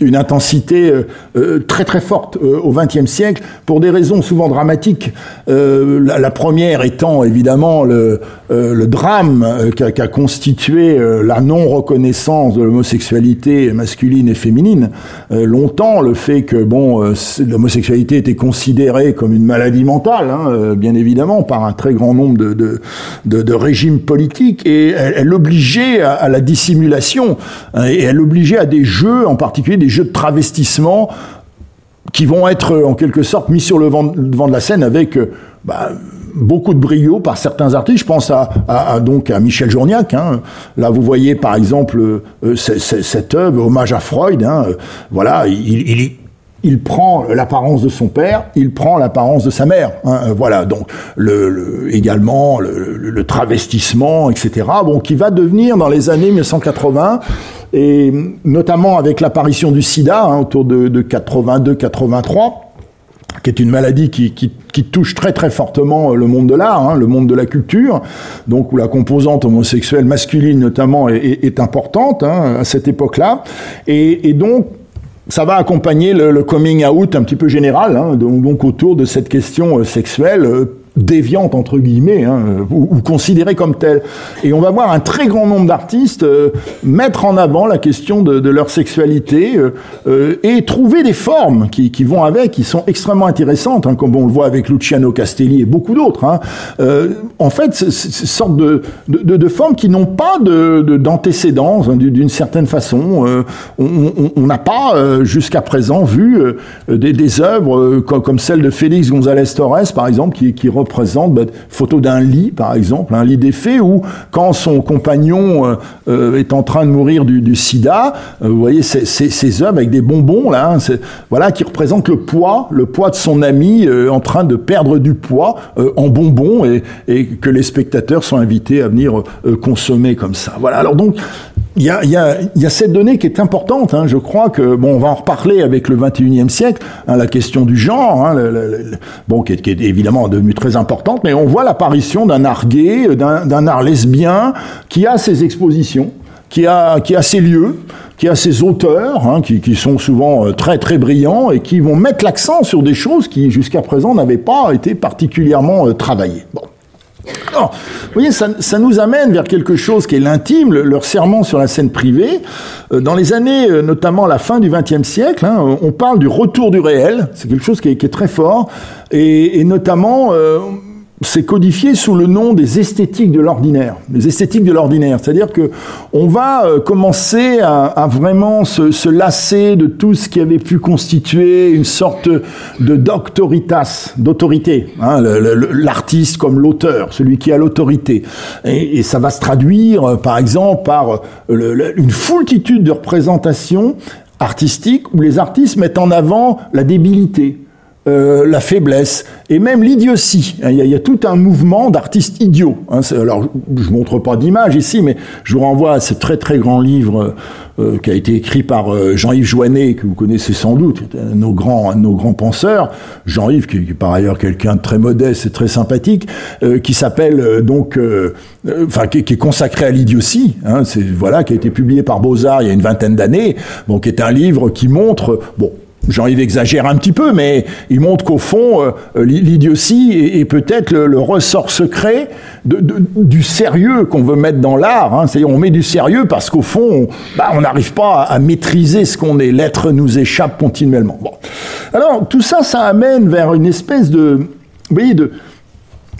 une intensité euh, euh, très très forte euh, au XXe siècle pour des raisons souvent dramatiques. La, la, première étant évidemment le, le drame qu'a qu constitué la non reconnaissance de l'homosexualité masculine et féminine. longtemps, le fait que bon, l'homosexualité était considérée comme une maladie mentale, hein, bien évidemment, par un très grand nombre de, de, de, de régimes politiques, et elle, elle obligeait à, à, la dissimulation, hein, et elle obligeait à des jeux, en particulier des jeux de travestissement qui vont être en quelque sorte mis sur le devant de la scène avec euh, bah, beaucoup de brio par certains artistes. Je pense à, donc à Michel Journiac. Hein. Là, vous voyez par exemple euh, cette œuvre, hommage à Freud. Hein. Voilà, il, il, prend l'apparence de son père, il prend l'apparence de sa mère. Hein, euh, voilà, donc le, également le, travestissement, etc. Bon, qui va devenir dans les années 1980 et notamment avec l'apparition du SIDA autour de, 82-83 qui est une maladie qui, touche très très fortement le monde de l'art, hein, le monde de la culture, donc où la composante homosexuelle masculine notamment est, importante à cette époque-là, et, et donc ça va accompagner le, coming out un petit peu général, hein, donc, autour de cette question euh, sexuelle euh, déviante entre guillemets hein, ou, ou, considérée comme telle. Et on va voir un très grand nombre d'artistes euh, mettre en avant la question de, de leur sexualité euh, euh et trouver des formes qui, qui, vont avec, qui sont extrêmement intéressantes, hein, comme on le voit avec Luciano Castelli et beaucoup d'autres. Hein. Euh, en fait, c'est une sorte de, de, de, formes qui n'ont pas d'antécédents hein, d'une certaine façon. Euh, on n'a pas jusqu'à présent vu des, des œuvres comme, comme, celle de Félix González Torres, par exemple, qui, qui représente bah, photo d'un lit, par exemple, un lit défait, où quand son compagnon euh, euh, est en train de mourir du, sida, euh, vous voyez ces, œuvres avec des bonbons là, hein, voilà, qui représentent le poids, le poids de son ami en train de perdre du poids en bonbons et, et, que les spectateurs sont invités à venir consommer comme ça. Voilà. Alors donc il y a, y, a, y a, cette donnée qui est importante. Hein. Je crois que bon, on va en reparler avec le 21e siècle, hein, la question du genre, hein, le, le, bon, qui est, qui est, évidemment devenue très importante, mais on voit l'apparition d'un art gay, d'un art lesbien, qui a ses expositions, qui a, qui a ses lieux, qui a ses auteurs, hein, qui, qui, sont souvent euh, très très brillants et qui vont mettre l'accent sur des choses qui jusqu'à présent n'avaient pas été particulièrement euh, travaillées. Bon. Alors, vous voyez, ça, ça, nous amène vers quelque chose qui est l'intime, leur serment sur la scène privée. Euh, dans les années, euh, notamment la fin du XXe siècle, hein, on parle du retour du réel. C'est quelque chose qui est, qui est, très fort. Et, et notamment, euh, c'est codifié sous le nom des esthétiques de l'ordinaire. Les esthétiques de l'ordinaire, c'est-à-dire que on va euh, commencer à, vraiment se, se, lasser de tout ce qui avait pu constituer une sorte de doctoritas, d'autorité, hein, l'artiste comme l'auteur, celui qui a l'autorité. Et, ça va se traduire, euh, par exemple, par euh, une foultitude de représentations artistiques où les artistes mettent en avant la débilité, euh, la faiblesse et même l'idiotie. Il, il, y a tout un mouvement d'artistes idiots. Hein. Alors, je montre pas d'image ici, mais je vous renvoie à ce très très grand livre euh, qui a été écrit par euh, Jean-Yves Joannet, que vous connaissez sans doute, nos grands, nos grands penseurs. Jean-Yves, qui, qui, est par ailleurs quelqu'un de très modeste et très sympathique, euh, qui s'appelle euh, donc, enfin, qui, qui, est consacré à l'idiotie. Hein, c'est voilà, qui a été publié par Beaux Arts il y a une vingtaine d'années. Qui est un livre qui montre, bon Jean-Yves exagère un petit peu, mais il montre qu'au fond, euh, l'idiotie est, peut-être le, ressort secret du sérieux qu'on veut mettre dans l'art. Hein. C'est-à-dire, on met du sérieux parce qu'au fond, on n'arrive bah, pas à, à, maîtriser ce qu'on est. L'être nous échappe continuellement. Bon. Alors, tout ça, ça amène vers une espèce de, vous voyez, de,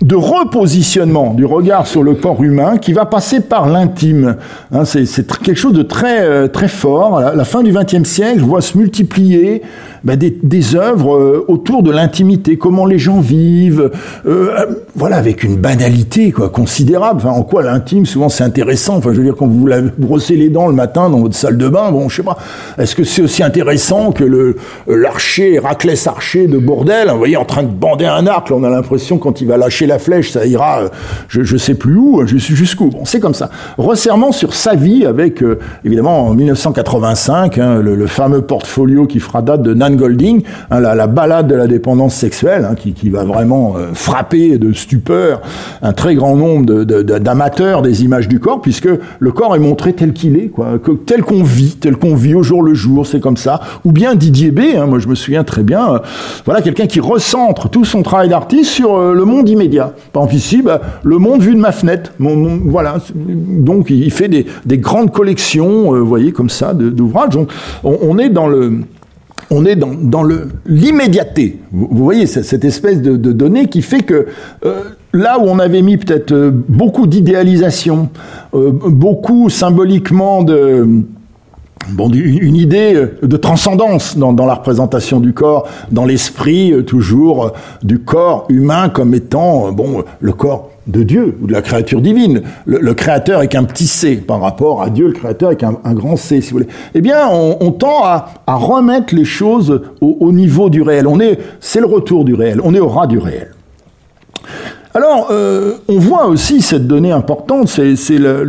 de repositionnement du regard sur le corps humain qui va passer par l'intime. Hein, c'est quelque chose de très euh, très fort. À la, fin du XXe siècle, je vois se multiplier ben, des, œuvres euh, autour de l'intimité, comment les gens vivent, euh, voilà, avec une banalité quoi considérable. En quoi l'intime, souvent, c'est intéressant. Enfin, je veux dire, quand vous vous brossez les dents le matin dans votre salle de bain, bon, je sais pas, est-ce que c'est aussi intéressant que le l'archer, Héraclès archer de Bordel, vous voyez, en train de bander un arc, là, on a l'impression quand il va lâcher la flèche, ça ira, euh, je, je sais plus où, suis jusqu'où. Bon, c'est comme ça. Resserrement sur sa vie avec, euh, évidemment, en 1985, hein, le, fameux portfolio qui fera date de Golding, hein, la, la, balade de la dépendance sexuelle, hein, qui, qui, va vraiment euh, frapper de stupeur un très grand nombre d'amateurs de, des images du corps, puisque le corps est montré tel qu'il est, quoi, que, tel qu'on vit, tel qu'on vit au jour le jour, c'est comme ça. Ou bien Didier B, hein, moi je me souviens très bien, euh, voilà quelqu'un qui recentre tout son travail d'artiste sur euh, le monde immédiat. Par exemple ici, bah, le monde vu de ma fenêtre. voilà, donc il fait des, des grandes collections, vous voyez, comme ça, d'ouvrages. On, on, est dans le on est dans, dans l'immédiateté. Vous, voyez cette espèce de, de donnée qui fait que là où on avait mis peut-être beaucoup d'idéalisation, beaucoup symboliquement de bon, une idée euh, de transcendance dans, la représentation du corps, dans l'esprit euh, toujours euh, du corps humain comme étant bon le corps de Dieu ou de la créature divine. Le, créateur est qu'un petit c par rapport à Dieu, le créateur est qu'un grand c, si vous voulez. Eh bien, on, tend à, remettre les choses au, au niveau du réel. On est, c'est le retour du réel. On est au ras du réel. Alors, euh, on voit aussi cette donnée importante, c'est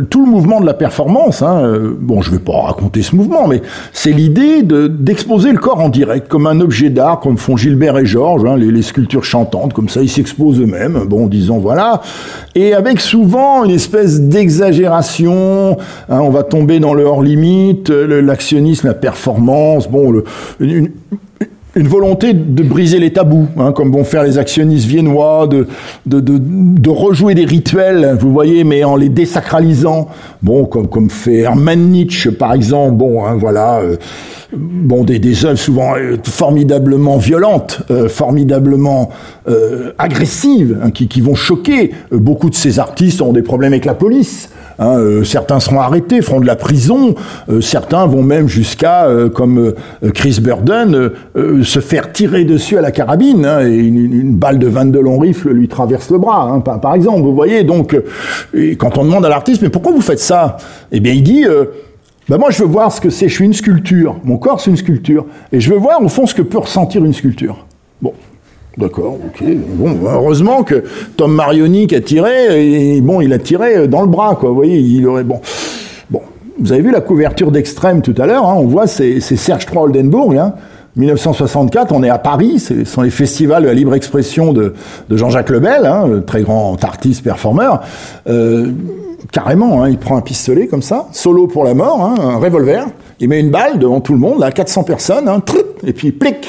tout le mouvement de la performance. Hein. Euh, bon, je ne vais pas raconter ce mouvement, mais c'est l'idée d'exposer le corps en direct, comme un objet d'art, comme font Gilbert et Georges, hein, les, sculptures chantantes, comme ça, ils s'exposent eux-mêmes, bon, disons voilà, et avec souvent une espèce d'exagération, hein, on va tomber dans le hors-limite, l'actionnisme, la performance, bon, une, une volonté de briser les tabous, hein, comme vont faire les actionnistes viennois, de, rejouer des rituels, vous voyez, mais en les désacralisant. Bon, comme, comme fait Hermann Nietzsche, par exemple. Bon, hein, voilà. Euh, bon, des, des œuvres souvent euh, formidablement violentes, euh, formidablement agressives, hein, qui, qui vont choquer. beaucoup de ces artistes ont des problèmes avec la police. Hein, euh, certains seront arrêtés, feront de la prison. Euh, certains vont même jusqu'à, euh, comme Chris Burden, se faire tirer dessus à la carabine. Hein, et une, balle de 22 long rifle lui traverse le bras, hein, par, exemple. Vous voyez, donc, quand on demande à l'artiste, mais pourquoi vous faites ça? Eh bien, il dit... Ben moi, je veux voir ce que c'est. Je suis une sculpture. Mon corps, c'est une sculpture. Et je veux voir, au fond, ce que peut ressentir une sculpture. Bon, D'accord, ok. Bon, heureusement que Tom Marioni qui a tiré, et bon, il a tiré dans le bras, quoi. Vous voyez, il aurait bon. Bon, vous avez vu la couverture d'extrême tout à l'heure. Hein, on voit c'est Serge III Oldenburg. Hein, 1964, on est à Paris, ce sont les festivals de la libre expression de, de Jean-Jacques Lebel, hein, très grand artiste, performeur. Euh, carrément, hein, il prend un pistolet comme ça, solo pour la mort, hein, un revolver, il met une balle devant tout le monde, là, 400 personnes, hein, et puis plic.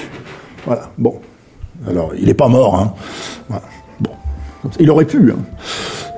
Voilà, bon. Alors, il n'est pas mort. Hein. Bon. Il aurait pu. Hein.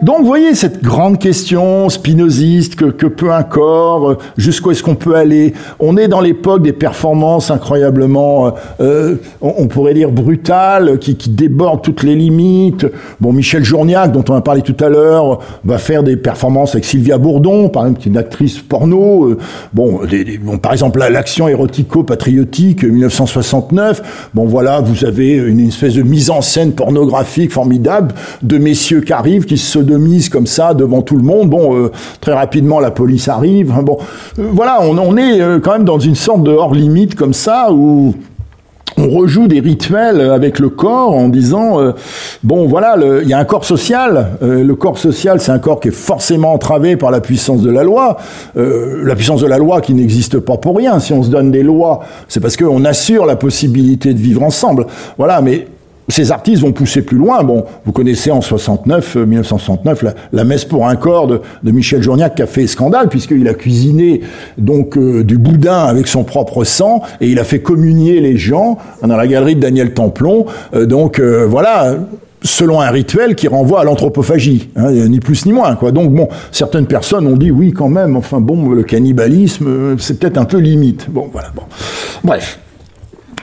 Donc, vous voyez cette grande question spinoziste que, que peut un corps, euh, jusqu'où est-ce qu'on peut aller? On est dans l'époque des performances incroyablement, euh, euh on, pourrait dire brutales, qui, qui, débordent toutes les limites. Bon, Michel Journiac, dont on a parlé tout à l'heure, va faire des performances avec Sylvia Bourdon, par exemple, qui est une actrice porno. Bon, bon, par exemple, l'action érotico-patriotique 1969. Bon, voilà, vous avez une espèce de mise en scène pornographique formidable de messieurs qui arrivent, qui se de mise comme ça devant tout le monde. Bon, euh, très rapidement la police arrive. Bon, euh, voilà, on, est euh, quand même dans une sorte de hors limite comme ça où on rejoue des rituels avec le corps en disant bon voilà il y a un corps social le corps social c'est un corps qui est forcément entravé par la puissance de la loi la puissance de la loi qui n'existe pas pour rien si on se donne des lois c'est parce qu'on assure la possibilité de vivre ensemble voilà mais ces artistes vont pousser plus loin. Bon, vous connaissez en 69, 1969, euh, la, messe pour un corps de, Michel Journiac qui a fait scandale puisqu'il a cuisiné donc euh, du boudin avec son propre sang et il a fait communier les gens dans la galerie de Daniel Templon. Euh, donc voilà, selon un rituel qui renvoie à l'anthropophagie, hein, ni plus ni moins. Quoi. Donc bon, certaines personnes ont dit oui quand même, enfin bon, le cannibalisme, c'est peut-être un peu limite. Bon, voilà, bon. Bref.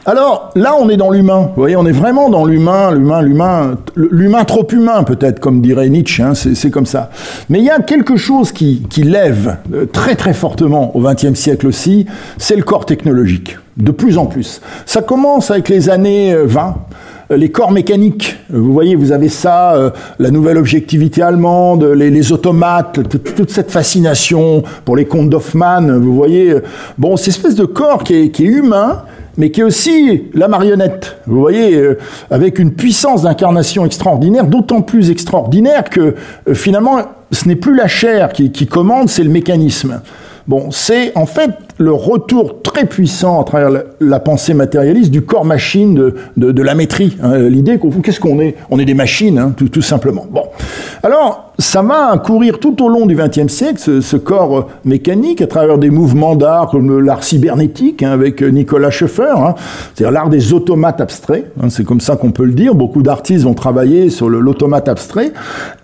Alors là, on est dans l'humain. Vous voyez, on est vraiment dans l'humain, l'humain, l'humain, l'humain trop humain peut-être, comme dirait Nietzsche. Hein, c'est comme ça. Mais il y a quelque chose qui, qui lève euh, très très fortement au XXe siècle aussi, c'est le corps technologique. De plus en plus. Ça commence avec les années 20 euh, euh, les corps mécaniques. Vous voyez, vous avez ça, la nouvelle objectivité allemande, les, automates, toute cette fascination pour les contes d'Hoffmann. Vous voyez, bon, cette espèce de corps qui est, qui est humain, mais qui est aussi la marionnette. Vous voyez, euh, avec une puissance d'incarnation extraordinaire, d'autant plus extraordinaire que euh, finalement, ce n'est plus la chair qui, qui commande, c'est le mécanisme. Bon, c'est en fait le retour très puissant à travers la, pensée matérialiste du corps machine de, de, de la maîtrise. Hein, L'idée qu'est-ce qu'on est? On est des machines, hein, tout, tout, simplement. Bon, alors ça va courir tout au long du XXe siècle ce, ce, corps mécanique à travers des mouvements d'art comme l'art cybernétique hein, avec Nicolas Schoeffer, hein. c'est-à-dire l'art des automates abstraits. Hein, c'est comme ça qu'on peut le dire. Beaucoup d'artistes vont travailler sur l'automate abstrait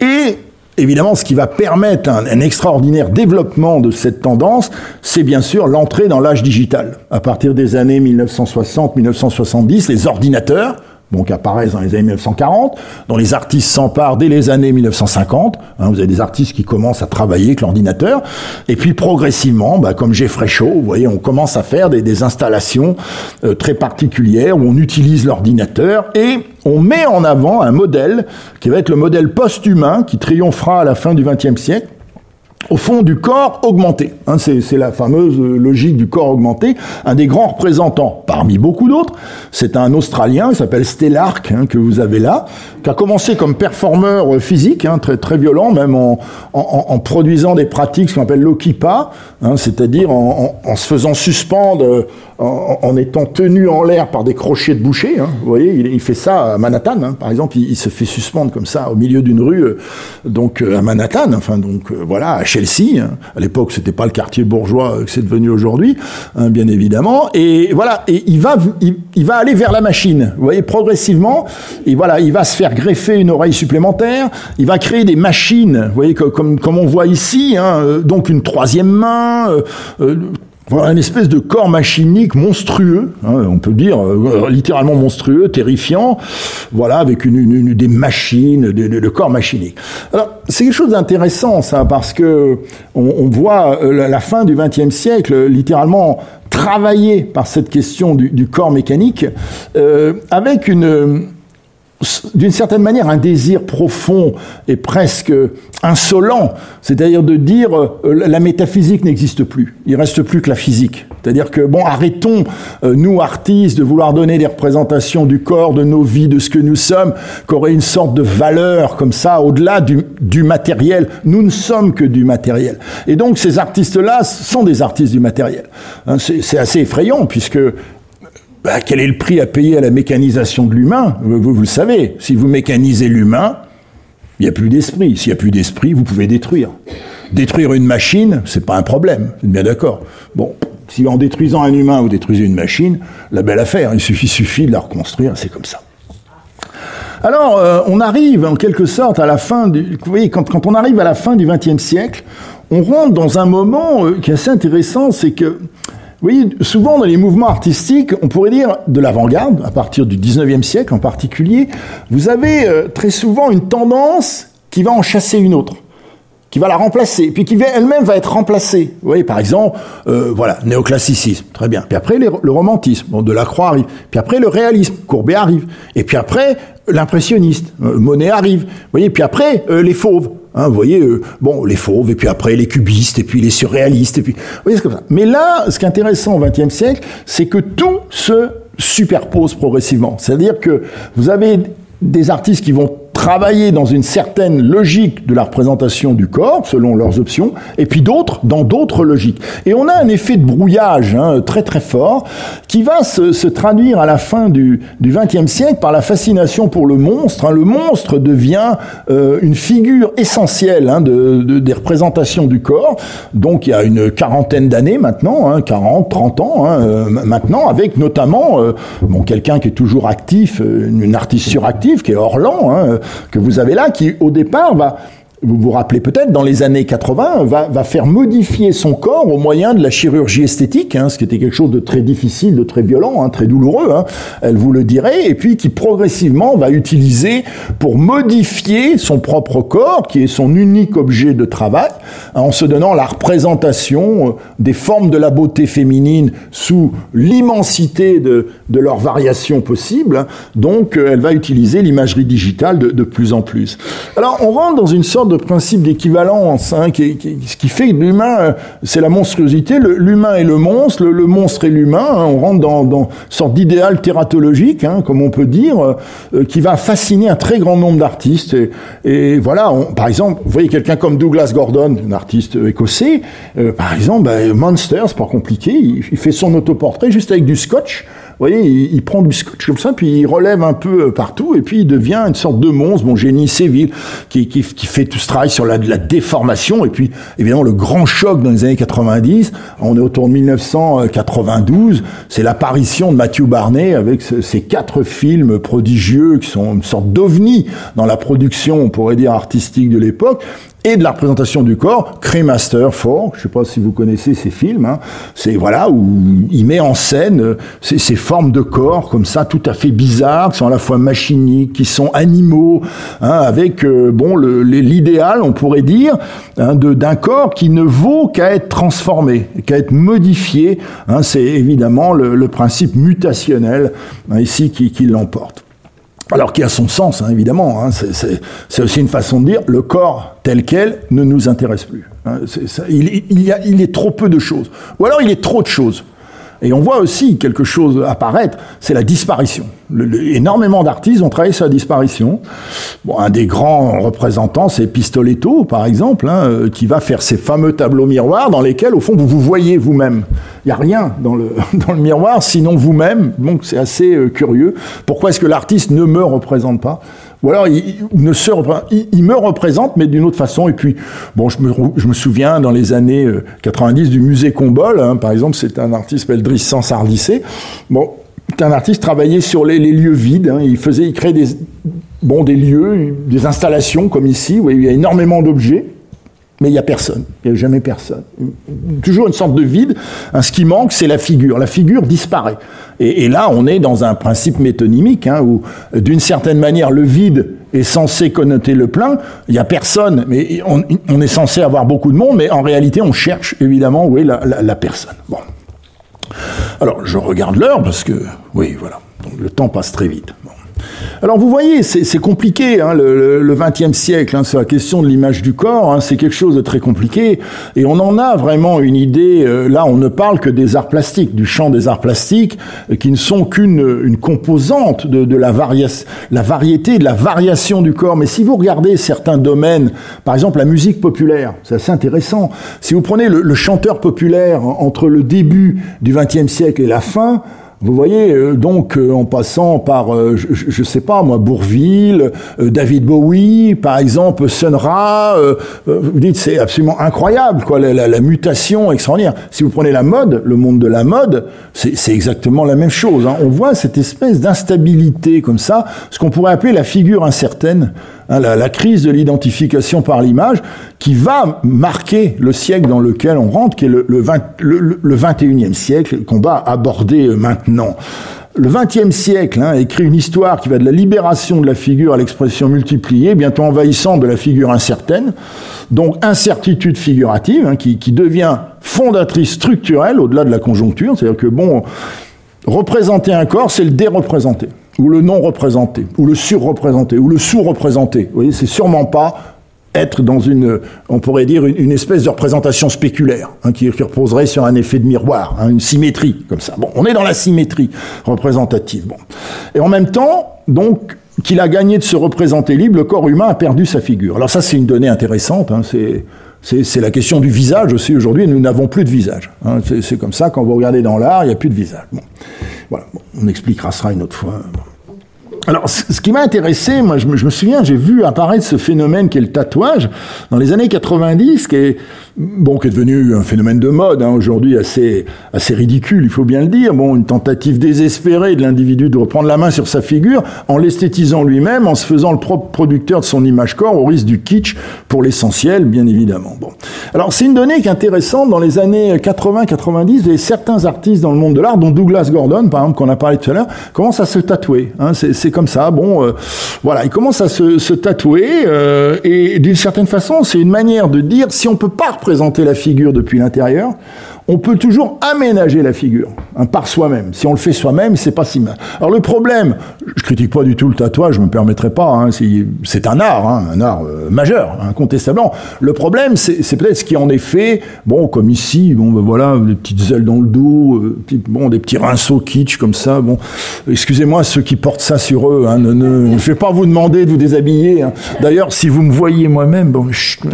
et Évidemment, ce qui va permettre un, extraordinaire développement de cette tendance, c'est bien sûr l'entrée dans l'âge digital. À partir des années 1960-1970, les ordinateurs, donc apparaissent dans les années 1940, dont les artistes s'emparent dès les années 1950. Hein, vous avez des artistes qui commencent à travailler avec l'ordinateur, et puis progressivement, bah, comme Jeffrey Shaw, vous voyez, on commence à faire des, des installations euh, très particulières où on utilise l'ordinateur et on met en avant un modèle qui va être le modèle post-humain qui triomphera à la fin du XXe siècle au fond du corps augmenté. Hein, c'est la fameuse logique du corps augmenté. Un des grands représentants, parmi beaucoup d'autres, c'est un Australien, il s'appelle Stellark, hein, que vous avez là, qui a commencé comme performeur physique, hein, très, très violent, même en, produisant des pratiques, ce qu'on appelle l'okipa, c'est-à-dire en, se faisant suspendre, en, étant tenu en l'air par des crochets de boucher. Vous voyez, il, fait ça à Manhattan, par exemple, il, se fait suspendre comme ça au milieu d'une rue, euh, donc euh, à Manhattan, enfin donc euh, voilà, à Chelsea. Hein. À l'époque, c'était pas le quartier bourgeois que c'est devenu aujourd'hui, hein, bien évidemment. Et voilà, et il va, il, va aller vers la machine. Vous voyez, progressivement. Et voilà, il va se faire greffer une oreille supplémentaire. Il va créer des machines. Vous voyez, comme comme on voit ici. Hein, donc une troisième main. Euh, voilà une espèce de corps machinique monstrueux, hein, on peut dire euh, littéralement monstrueux, terrifiant, voilà, avec des machines, de, corps machinique. Alors c'est quelque chose d'intéressant ça, parce que on, voit euh, la, fin du XXe siècle littéralement travaillé par cette question du, du corps mécanique, euh, avec une d'une certaine manière un désir profond et presque insolent, c'est-à-dire de dire euh, la métaphysique n'existe plus, il reste plus que la physique. C'est-à-dire que bon, arrêtons euh, nous artistes de vouloir donner des représentations du corps, de nos vies, de ce que nous sommes, qu'aurait une sorte de valeur comme ça au-delà du, matériel. Nous ne sommes que du matériel. Et donc ces artistes-là sont des artistes du matériel. Hein, C'est assez effrayant puisque bah, quel est le prix à payer à la mécanisation de l'humain? Vous, le savez, si vous mécanisez l'humain, il n'y a plus d'esprit. S'il n'y a plus d'esprit, vous pouvez détruire. Détruire une machine, c'est pas un problème, vous êtes bien d'accord? Bon, si en détruisant un humain, vous détruisez une machine, la belle affaire, il suffit, suffit de la reconstruire, c'est comme ça. Alors, euh, on arrive en quelque sorte à la fin du... Vous voyez, quand, quand on arrive à la fin du XXe siècle, on rentre dans un moment euh, qui est assez intéressant, c'est que oui, souvent dans les mouvements artistiques, on pourrait dire de l'avant-garde, à partir du 19e siècle en particulier, vous avez euh, très souvent une tendance qui va en chasser une autre qui va la remplacer, puis qui elle-même va être remplacée. Vous voyez, par exemple, euh, voilà, néoclassicisme, très bien. Puis après, le romantisme, bon, Delacroix arrive. Puis après, le réalisme, Courbet arrive. Et puis après, l'impressionniste, euh, Monet arrive. Vous voyez, puis après, les fauves. Hein, vous voyez, euh, bon, les fauves, et puis après les cubistes, et puis les surréalistes, et puis, vous voyez, comme ça. Mais là, ce qui est intéressant au XXe siècle, c'est que tout se superpose progressivement. C'est-à-dire que vous avez des artistes qui vont travailler dans une certaine logique de la représentation du corps, selon leurs options, et puis d'autres dans d'autres logiques. Et on a un effet de brouillage hein, très très fort qui va se, se, traduire à la fin du XXe siècle par la fascination pour le monstre. Hein. Le monstre devient euh, une figure essentielle hein, de, de, des représentations du corps. Donc il y a une quarantaine d'années maintenant, 40, hein, 30 ans hein, euh, maintenant, avec notamment euh, bon, quelqu'un qui est toujours actif, euh, une artiste suractive, qui est Orlan, hein, que vous avez là, qui au départ va vous vous rappelez peut-être, dans les années 80, va, faire modifier son corps au moyen de la chirurgie esthétique, hein, ce qui était quelque chose de très difficile, de très violent, hein, très douloureux, hein, elle vous le dirait, et puis qui progressivement va utiliser pour modifier son propre corps, qui est son unique objet de travail, en se donnant la représentation euh, des formes de la beauté féminine sous l'immensité de, de leurs variations possibles. Donc, euh, elle va utiliser l'imagerie digitale de, de plus en plus. Alors, on rentre dans une sorte de principe d'équivalence, hein, ce qui fait que l'humain, euh, c'est la monstruosité, l'humain et le monstre, le, monstre et l'humain, hein, on rentre dans, une sorte d'idéal thératologique, hein, comme on peut dire, euh, qui va fasciner un très grand nombre d'artistes. Et, voilà, par exemple, vous voyez quelqu'un comme Douglas Gordon, un artiste écossais, euh, par exemple, ben, Monster, c'est pas compliqué, il fait son autoportrait juste avec du scotch, vous voyez, il, prend du scotch comme ça, puis il relève un peu euh, partout, et puis il devient une sorte de monstre, bon génie Séville, qui, qui, qui, fait tout ce travail sur la, la, déformation, et puis évidemment le grand choc dans les années 90, on est autour de 1992, c'est l'apparition de Matthew Barney avec ces quatre films prodigieux qui sont une sorte d'ovni dans la production, on pourrait dire, artistique de l'époque, et de la représentation du corps, Cremaster 4, je sais pas si vous connaissez ces films, hein, c'est voilà où il met en scène euh, ces, ces, formes de corps comme ça, tout à fait bizarres, qui sont à la fois machiniques, qui sont animaux, hein, avec euh, bon l'idéal, on pourrait dire, hein, d'un corps qui ne vaut qu'à être transformé, qu'à être modifié. Hein, c'est évidemment le, le, principe mutationnel hein, ici qui, qui l'emporte. Alors qui a son sens, hein, évidemment. Hein, c'est aussi une façon de dire le corps tel quel ne nous intéresse plus. Hein, il, il, y a, il est trop peu de choses. Ou alors il est trop de choses. Et on voit aussi quelque chose apparaître, c'est la disparition. Énormément d'artistes ont travaillé sur la disparition. Bon, un des grands représentants, c'est Pistoletto, par exemple, hein, qui va faire ces fameux tableaux miroirs dans lesquels, au fond, vous vous voyez vous-même. Il n'y a rien dans le, dans le miroir, sinon vous-même. Donc c'est assez euh, curieux. Pourquoi est-ce que l'artiste ne me représente pas? Ou alors, il, me représente, mais d'une autre façon. Et puis, bon, je me, souviens dans les années 90 du musée Combol, hein, par exemple, c'est un artiste s'appelle Drissan Sardissé. Bon, c'est un artiste travaillait sur les, les lieux vides. Hein, il faisait, il créait des, bon, des lieux, des installations comme ici, où il y a énormément d'objets. Mais il n'y a personne, il n'y a jamais personne. Toujours une sorte de vide. Ce qui manque, c'est la figure. La figure disparaît. Et, là, on est dans un principe métonymique, hein, où, d'une certaine manière, le vide est censé connoter le plein. Il n'y a personne, mais on, est censé avoir beaucoup de monde, mais en réalité, on cherche évidemment où est la, personne. Bon. Alors, je regarde l'heure parce que, oui, voilà, donc, le temps passe très vite. Alors vous voyez, c'est compliqué, hein, le XXe siècle, hein, sur la question de l'image du corps, hein, c'est quelque chose de très compliqué, et on en a vraiment une idée, euh, là on ne parle que des arts plastiques, du champ des arts plastiques, euh, qui ne sont qu'une une composante de, la variété, de la variation du corps, mais si vous regardez certains domaines, par exemple la musique populaire, c'est assez intéressant, si vous prenez le, le chanteur populaire entre le début du XXe siècle et la fin, vous voyez, euh, donc euh, en passant par, euh, je, je, sais pas moi, Bourville, David Bowie, par exemple, Sun Ra, euh, vous dites c'est absolument incroyable, quoi, la, la, la, mutation extraordinaire. Si vous prenez la mode, le monde de la mode, c'est exactement la même chose. Hein. On voit cette espèce d'instabilité comme ça, ce qu'on pourrait appeler la figure incertaine Hein, la, crise de l'identification par l'image, qui va marquer le siècle dans lequel on rentre, qui est le, le, 20, le, le 21e siècle, qu'on va aborder maintenant. Le XXe siècle hein, écrit une histoire qui va de la libération de la figure à l'expression multipliée, bientôt envahissante de la figure incertaine, donc incertitude figurative, hein, qui, qui devient fondatrice structurelle au-delà de la conjoncture, c'est-à-dire que bon, représenter un corps, c'est le déreprésenter ou le non représenté, ou le surreprésenté, ou le sous-représenté. Vous voyez, c'est sûrement pas être dans une, on pourrait dire, une, espèce de représentation spéculaire, hein, qui, qui, reposerait sur un effet de miroir, hein, une symétrie, comme ça. Bon, on est dans la symétrie représentative. Bon. Et en même temps, donc, qu'il a gagné de se représenter libre, le corps humain a perdu sa figure. Alors ça, c'est une donnée intéressante, hein, c'est... C'est la question du visage aussi. Aujourd'hui, nous n'avons plus de visage. Hein. C'est comme ça, quand vous regardez dans l'art, il n'y a plus de visage. Bon. Voilà, on expliquera ça une autre fois. Alors, ce qui m'a intéressé, moi, je me, souviens, j'ai vu apparaître ce phénomène qui est le tatouage dans les années 90, qui est, bon, qui est devenu un phénomène de mode, hein, aujourd'hui assez, assez ridicule, il faut bien le dire. Bon, une tentative désespérée de l'individu de reprendre la main sur sa figure en l'esthétisant lui-même, en se faisant le propre producteur de son image corps, au risque du kitsch, pour l'essentiel, bien évidemment. Bon. Alors, c'est une donnée qui est intéressante. Dans les années 80-90, il y a certains artistes dans le monde de l'art, dont Douglas Gordon, par exemple, qu'on a parlé tout à l'heure, commencent à se tatouer. Hein, c'est comme ça. Bon, euh, voilà, il commence à se, se tatouer euh, et d'une certaine façon, c'est une manière de dire si on peut pas représenter la figure depuis l'intérieur, on peut toujours aménager la figure hein, par soi-même. Si on le fait soi-même, c'est pas si mal. Alors le problème, je critique pas du tout le tatouage, je me permettrai pas. Hein, c'est un art, hein, un art euh, majeur, incontestablement. Le problème, c'est peut-être ce qui en est fait. Bon, comme ici, bon, ben voilà, des petites ailes dans le dos, euh, bon, des petits rinceaux kitsch comme ça. Bon, excusez-moi ceux qui portent ça sur eux. Ne, ne, je vais pas vous demander de vous déshabiller. D'ailleurs, si vous me voyez moi-même, bon,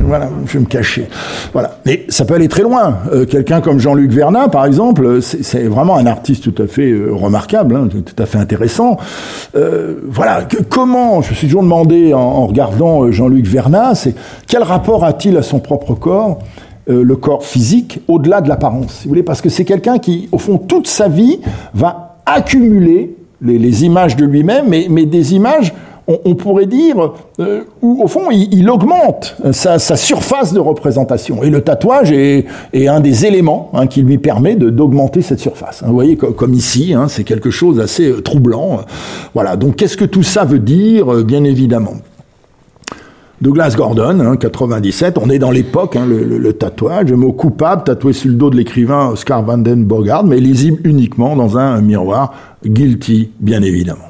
voilà, je vais me cacher. Voilà. Mais ça peut aller très loin. Euh, quelqu'un comme Jean-Luc Vernat, par exemple, c'est vraiment un artiste tout à fait euh, remarquable, hein, tout à fait intéressant. Euh, voilà, comment, je me suis toujours demandé en, regardant Jean-Luc Vernat, c'est quel rapport a-t-il à son propre corps le corps physique au-delà de l'apparence, parce que c'est quelqu'un qui, au fond, toute sa vie va accumuler les, images de lui-même, mais, des images on, pourrait dire, euh, au fond, il, augmente sa, surface de représentation. Et le tatouage est, un des éléments hein, qui lui permet d'augmenter cette surface. Vous voyez, comme, ici, hein, c'est quelque chose d'assez euh, troublant. Voilà, donc qu'est-ce que tout ça veut dire, euh, bien évidemment? Douglas Gordon, hein, 97, on est dans l'époque, hein, le, tatouage, le mot coupable tatoué sur le dos de l'écrivain Oscar Vanden Bogart, mais lisible uniquement dans un miroir, guilty, bien évidemment.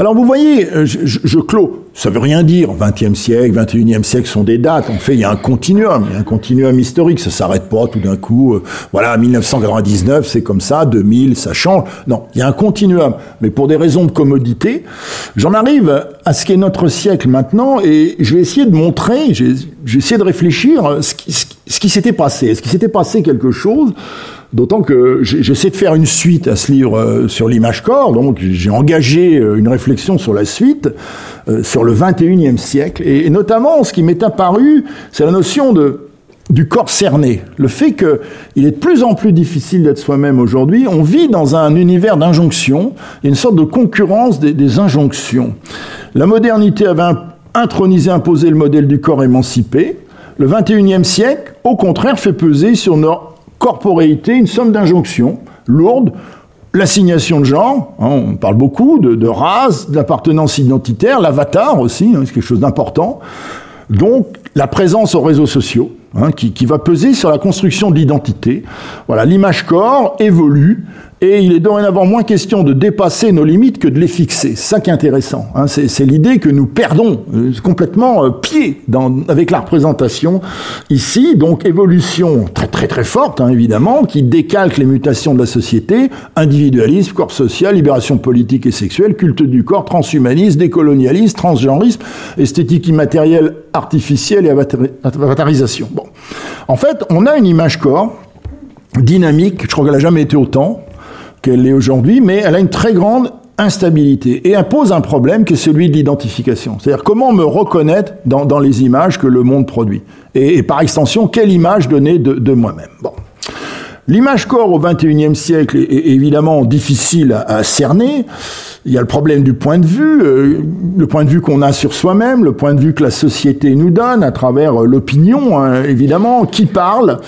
Alors vous voyez, euh, je, je, clôt. Ça veut rien dire. 20e siècle, 21e siècle sont des dates. En fait, il y a un continuum, il y a un continuum historique. Ça s'arrête pas tout d'un coup. Euh, voilà, 1999, c'est comme ça. 2000, ça change. Non, il y a un continuum. Mais pour des raisons de commodité, j'en arrive à ce qu'est notre siècle maintenant, et je vais essayer de montrer, j'ai essayé de réfléchir ce qui, ce qui s'était passé. Est-ce qu'il s'était passé quelque chose D'autant que j'essaie de faire une suite à ce livre euh, sur l'image corps, donc j'ai engagé euh, une réflexion sur la suite, euh, sur le 21e siècle, et, notamment ce qui m'est apparu, c'est la notion de, du corps cerné. Le fait qu'il est de plus en plus difficile d'être soi-même aujourd'hui, on vit dans un univers d'injonctions, une sorte de concurrence des, des injonctions. La modernité avait intronisé, imposé le modèle du corps émancipé, le 21e siècle, au contraire, fait peser sur nos corporéité, une somme d'injonctions lourdes, l'assignation de genre, hein, on parle beaucoup de, race, d'appartenance identitaire, l'avatar aussi, hein, c'est quelque chose d'important. Donc la présence aux réseaux sociaux, hein, qui, qui, va peser sur la construction de l'identité. Voilà, l'image corps évolue et il est dorénavant moins question de dépasser nos limites que de les fixer. C'est ça qui est intéressant. Hein. C'est l'idée que nous perdons euh, complètement euh, pied avec la représentation ici. Donc évolution très très très forte, hein, évidemment, qui décalque les mutations de la société. Individualisme, corps social, libération politique et sexuelle, culte du corps, transhumanisme, décolonialisme, transgenrisme, esthétique immatérielle, artificielle et avatarisation. Bon. En fait, on a une image corps dynamique, je crois qu'elle n'a jamais été autant, qu'elle est aujourd'hui, mais elle a une très grande instabilité et impose un problème qui est celui de l'identification. C'est-à-dire comment me reconnaître dans, dans, les images que le monde produit. Et, par extension, quelle image donner de, de moi-même. Bon. L'image corps au XXIe siècle est, est, évidemment difficile à, à, cerner. Il y a le problème du point de vue, euh, le point de vue qu'on a sur soi-même, le point de vue que la société nous donne à travers euh, l'opinion, hein, évidemment, qui parle,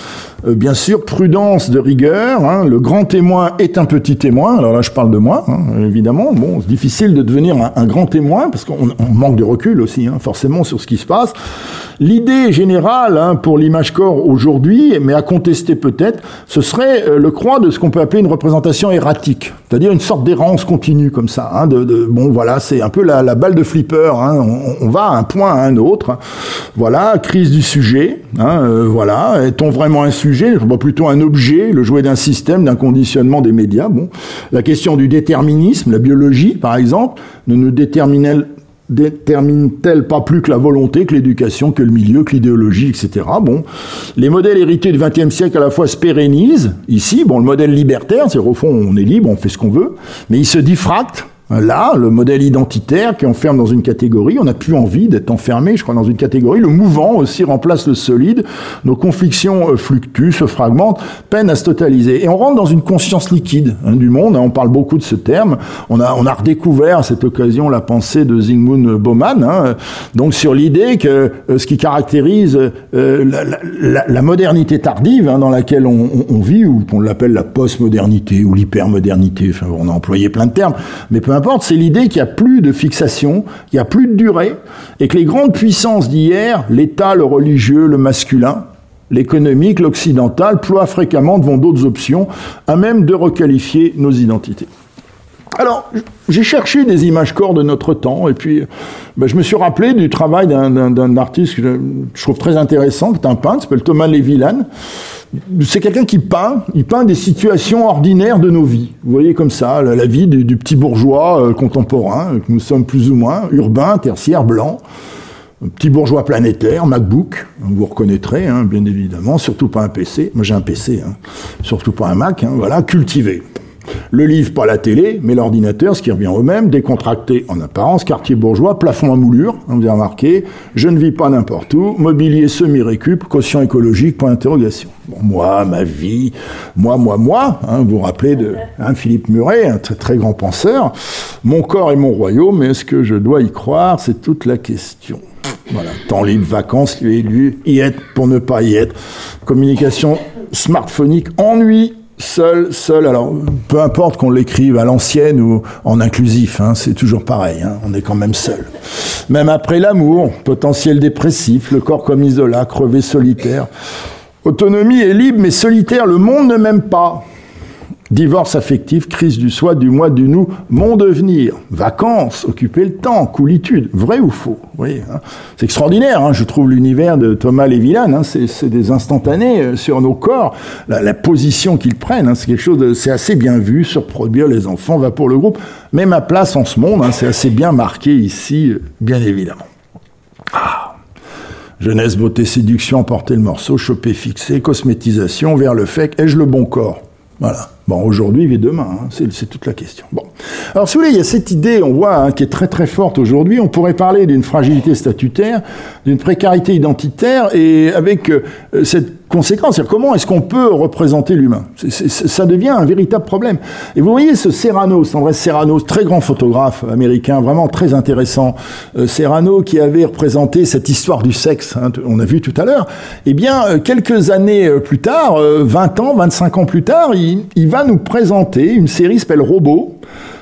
euh, bien sûr, prudence de rigueur. Hein. le grand témoin est un petit témoin. Alors là, je parle de moi, hein, évidemment. Bon, c'est difficile de devenir un, grand témoin parce qu'on manque de recul aussi, hein, forcément, sur ce qui se passe. L'idée générale hein, pour l'image corps aujourd'hui, mais à contester peut-être, ce serait euh, le croix de ce qu'on peut appeler une représentation erratique, c'est-à-dire une sorte d'errance continue comme ça. Bon, voilà, c'est un peu la, la, balle de flipper. On, on, va à un point à un autre. Voilà, crise du sujet. Hein, euh, voilà, est-on vraiment un sujet plutôt un objet, le jouet d'un système, d'un conditionnement des médias. Bon, la question du déterminisme, la biologie, par exemple, ne nous détermine-t-elle pas plus que la volonté, que l'éducation, que le milieu, que l'idéologie, etc. Bon, les modèles hérités du XXe siècle à la fois se pérennisent. Ici, bon, le modèle libertaire, c'est au fond, on est libre, on fait ce qu'on veut, mais il se diffracte Là, le modèle identitaire qui enferme dans une catégorie, on n'a plus envie d'être enfermé, je crois, dans une catégorie. Le mouvant aussi remplace le solide. Nos conflictions euh, fluctuent, se fragmentent, peinent à se totaliser. Et on rentre dans une conscience liquide hein, du monde. Hein, on parle beaucoup de ce terme. On a, redécouvert à cette occasion la pensée de Zygmunt Bauman, hein, donc sur l'idée que euh, ce qui caractérise euh, la, modernité tardive dans laquelle on, on, vit, ou qu'on l'appelle la postmodernité ou l'hypermodernité, enfin, on a employé plein de termes, mais peu importe, c'est l'idée qu'il n'y a plus de fixation, qu'il n'y a plus de durée, et que les grandes puissances d'hier, l'État, le religieux, le masculin, l'économique, l'occidental, ploie fréquemment devant d'autres options, à même de requalifier nos identités. Alors, j'ai cherché des images corps de notre temps, et puis ben, je me suis rappelé du travail d'un artiste que je trouve très intéressant, qui est un peintre, s'appelle Thomas Lévilan. C'est quelqu'un qui peint, il peint des situations ordinaires de nos vies. Vous voyez comme ça, la, vie du, petit bourgeois euh, contemporain, que nous sommes plus ou moins, urbain, tertiaire, blanc. Petit bourgeois planétaire, MacBook, vous reconnaîtrez, hein, bien évidemment, surtout pas un PC, moi j'ai un PC, hein. surtout pas un Mac, hein, voilà, cultivé. Le livre, pas la télé, mais l'ordinateur, ce qui revient au même, décontracté en apparence, quartier bourgeois, plafond à moulure, on vous avez remarqué, je ne vis pas n'importe où, mobilier semi-récup, caution écologique, point d'interrogation. Bon, moi, ma vie, moi, moi, moi, hein, vous vous rappelez de hein, Philippe Muret, un très, grand penseur, mon corps et mon royaume, est-ce que je dois y croire? C'est toute la question. Voilà, temps libre, vacances, élu, y être pour ne pas y être, communication smartphonique, ennui, Seul, seul, alors peu importe qu'on l'écrive à l'ancienne ou en inclusif, hein, c'est toujours pareil, hein, on est quand même seul. Même après l'amour, potentiel dépressif, le corps comme isolat, crevé solitaire. Autonomie est libre mais solitaire, le monde ne m'aime pas. Divorce affectif, crise du soi, du moi, du nous, mon devenir, vacances, occuper le temps, coolitude, vrai ou faux? Oui, hein. C'est extraordinaire, hein, je trouve l'univers de Thomas Lévilan, hein, c'est des instantanés euh, sur nos corps, la, position qu'ils prennent, c'est quelque chose c'est assez bien vu, surproduire les enfants va pour le groupe, mais ma place en ce monde, c'est assez bien marqué ici, euh, bien évidemment. Ah. Jeunesse, beauté, séduction, emporter le morceau, choper, fixer, cosmétisation, vers le fait, ai-je le bon corps? Voilà. Bon, aujourd'hui et demain, hein, c'est toute la question. Bon. Alors, si vous voulez, il y a cette idée, on voit, hein, qui est très très forte aujourd'hui. On pourrait parler d'une fragilité statutaire, d'une précarité identitaire, et avec euh, cette conséquence, c'est comment est-ce qu'on peut représenter l'humain Ça devient un véritable problème. Et vous voyez ce Serrano, André Serrano, très grand photographe américain, vraiment très intéressant, euh, Serrano qui avait représenté cette histoire du sexe, hein, on a vu tout à l'heure. Eh bien, euh, quelques années plus tard, 20 ans, 25 ans plus tard, il, va nous présenter une série s'appelle Robot,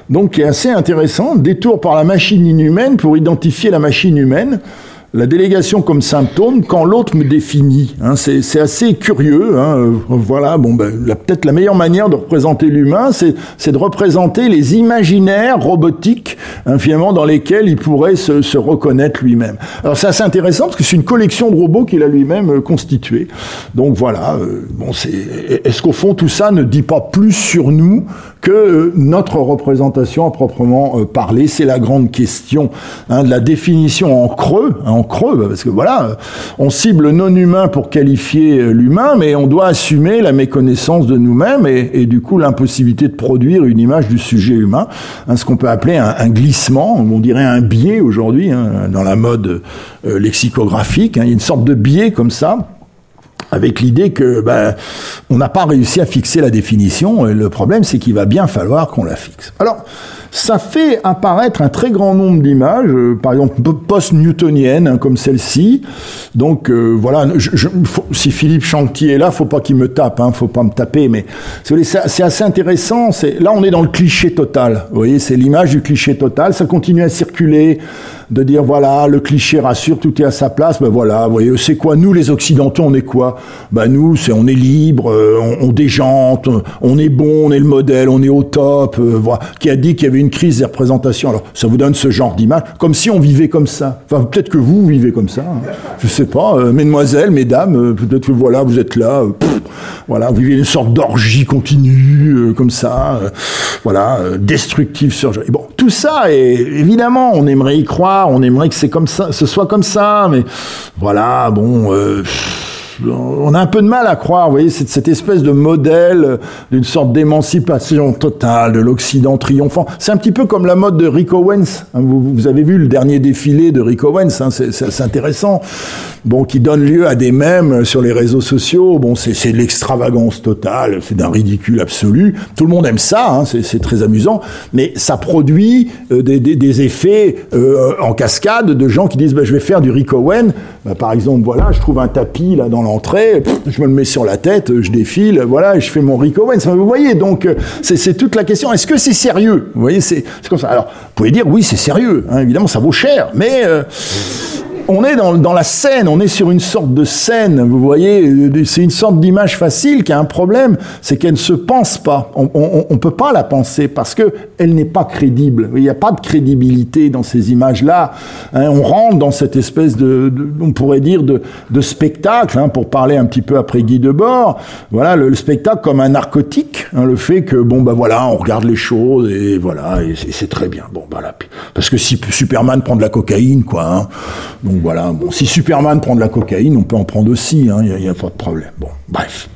donc qui est assez intéressante, détour par la machine inhumaine pour identifier la machine humaine la délégation comme symptôme quand l'autre me définit. Hein, c'est assez curieux. Hein, euh, voilà, bon, ben, peut-être la meilleure manière de représenter l'humain, c'est de représenter les imaginaires robotiques, hein, finalement, dans lesquels il pourrait se, se reconnaître lui-même. Alors c'est assez intéressant parce que c'est une collection de robots qu'il a lui-même euh, constitué. Donc voilà, euh, bon, est-ce qu'au fond tout ça ne dit pas plus sur nous que notre représentation à proprement parler C'est la grande question hein, de la définition en creux. Hein, creux, parce que voilà, on cible non humain pour qualifier l'humain, mais on doit assumer la méconnaissance de nous-mêmes et, du coup l'impossibilité de produire une image du sujet humain, hein, ce qu'on peut appeler un, glissement, on dirait un biais aujourd'hui hein, dans la mode euh, lexicographique, hein, il y a une sorte de biais comme ça avec l'idée que ben, on n'a pas réussi à fixer la définition. Et le problème, c'est qu'il va bien falloir qu'on la fixe. Alors, ça fait apparaître un très grand nombre d'images, euh, par exemple post-newtoniennes, hein, comme celle-ci. Donc euh, voilà, si Philippe Chantier est là, faut pas qu'il me tape, hein, faut pas me taper, mais c'est assez intéressant. Là, on est dans le cliché total. Vous voyez, c'est l'image du cliché total. Ça continue à circuler de dire voilà, le cliché rassure, tout est à sa place. Ben voilà, vous voyez, c'est quoi Nous, les Occidentaux, on est quoi? Ben nous, on est libre, euh, on, déjante, on est bon, on est le modèle, on est au top. voilà. Qui a dit qu'il y avait une crise des représentations? Alors, ça vous donne ce genre d'image, comme si on vivait comme ça. Enfin, peut-être que vous vivez comme ça. Hein. Je sais pas, euh, mesdemoiselles, mesdames, euh, peut-être que voilà, vous êtes là, euh, voilà, vous vivez une sorte d'orgie continue, comme ça, voilà, destructive sur. bon, tout ça, et évidemment, on aimerait y croire, on aimerait que c'est comme ça, ce soit comme ça, mais voilà, bon on a un peu de mal à croire, vous voyez, cette, espèce de modèle d'une sorte d'émancipation totale de l'Occident triomphant. C'est un petit peu comme la mode de Rick Owens. Hein, vous, avez vu le dernier défilé de Rick Owens, hein, c'est intéressant. Bon, qui donne lieu à des mèmes sur les réseaux sociaux. Bon, c'est l'extravagance totale, c'est d'un ridicule absolu. Tout le monde aime ça, hein, c'est très amusant, mais ça produit euh, des, effets euh, en cascade de gens qui disent bah, je vais faire du Rick Owens. Bah, par exemple, voilà, je trouve un tapis là dans je me le mets sur la tête, je défile, voilà, je fais mon Rick Owens. vous voyez, donc euh, c'est toute la question. Est-ce que c'est sérieux? Vous voyez, c'est comme ça. Alors, vous pouvez dire oui, c'est sérieux. Hein, évidemment, ça vaut cher, mais on est dans, la scène, on est sur une sorte de scène, vous voyez, c'est une sorte d'image facile qui a un problème, c'est qu'elle ne se pense pas. On ne peut pas la penser parce que elle n'est pas crédible. Il n'y a pas de crédibilité dans ces images-là. Hein, on rentre dans cette espèce de, on pourrait dire, de, spectacle, hein, pour parler un petit peu après Guy Debord. Voilà, le, spectacle comme un narcotique, hein, le fait que, bon, ben voilà, on regarde les choses et voilà, et c'est très bien. Bon, voilà. Parce que si Superman prend de la cocaïne, quoi, donc voilà, bon, si Superman prend de la cocaïne, on peut en prendre aussi, il n'y a, pas de problème. Bon, bref.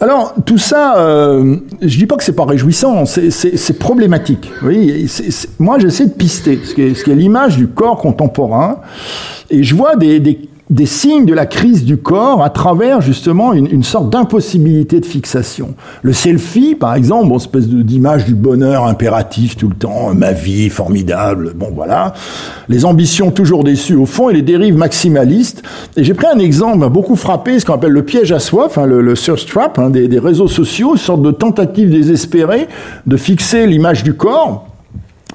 Alors tout ça, euh, je dis pas que c'est pas réjouissant, c'est problématique. Moi j'essaie de pister ce qui est, l'image du corps contemporain, et je vois des des signes de la crise du corps à travers justement une, une sorte d'impossibilité de fixation. Le selfie, par exemple, bon, espèce d'image du bonheur impératif tout le temps, ma vie formidable, bon voilà. Les ambitions toujours déçues au fond et les dérives maximalistes. Et j'ai pris un exemple beaucoup frappé, ce qu'on appelle le piège à soif, hein, le, le trap hein, des, des réseaux sociaux, une sorte de tentative désespérée de fixer l'image du corps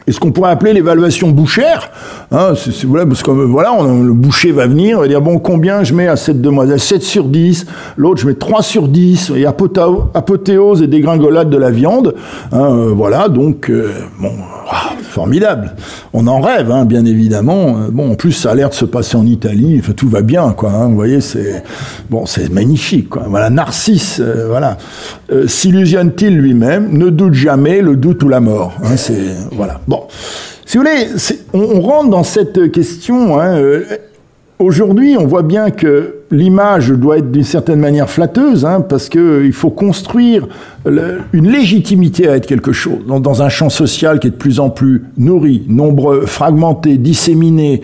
et ce qu'on pourrait appeler l'évaluation bouchère, hein, c'est, voilà, parce que voilà, on, le boucher va venir, va dire bon combien je mets à cette demoiselle? 7 sur 10, l'autre je mets 3 sur 10, et apothéose et dégringolade de la viande, hein, euh, voilà, donc euh, bon, ah, formidable. On en rêve, hein, bien évidemment. Euh, bon, en plus ça a l'air de se passer en Italie, enfin, tout va bien, quoi. Hein, vous voyez, c'est bon, c'est magnifique, quoi. Voilà, Narcisse, voilà, s'illusionne-t-il lui-même Ne doute jamais, le doute ou la mort. Hein, c'est voilà. Bon, si vous voulez, on, rentre dans cette question. Hein, euh, aujourd'hui, on voit bien que l'image doit être d'une certaine manière flatteuse, hein, parce qu'il faut construire une légitimité à être quelque chose. Dans, un champ social qui est de plus en plus nourri, nombreux, fragmenté, disséminé,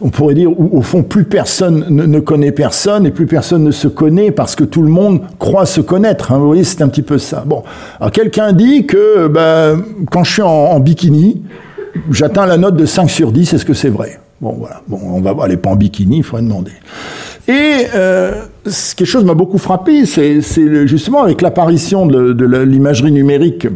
on pourrait dire, où, au fond, plus personne ne, connaît personne et plus personne ne se connaît parce que tout le monde croit se connaître. Hein, vous voyez, c'est un petit peu ça. Bon, alors quelqu'un dit que ben, quand je suis en bikini, j'atteins la note de 5 sur 10, est-ce que c'est vrai? Bon, voilà. Bon, on va voir, les pas en bikini, il faudrait demander. Et euh, quelque chose m'a beaucoup frappé, c'est justement avec l'apparition de l'imagerie numérique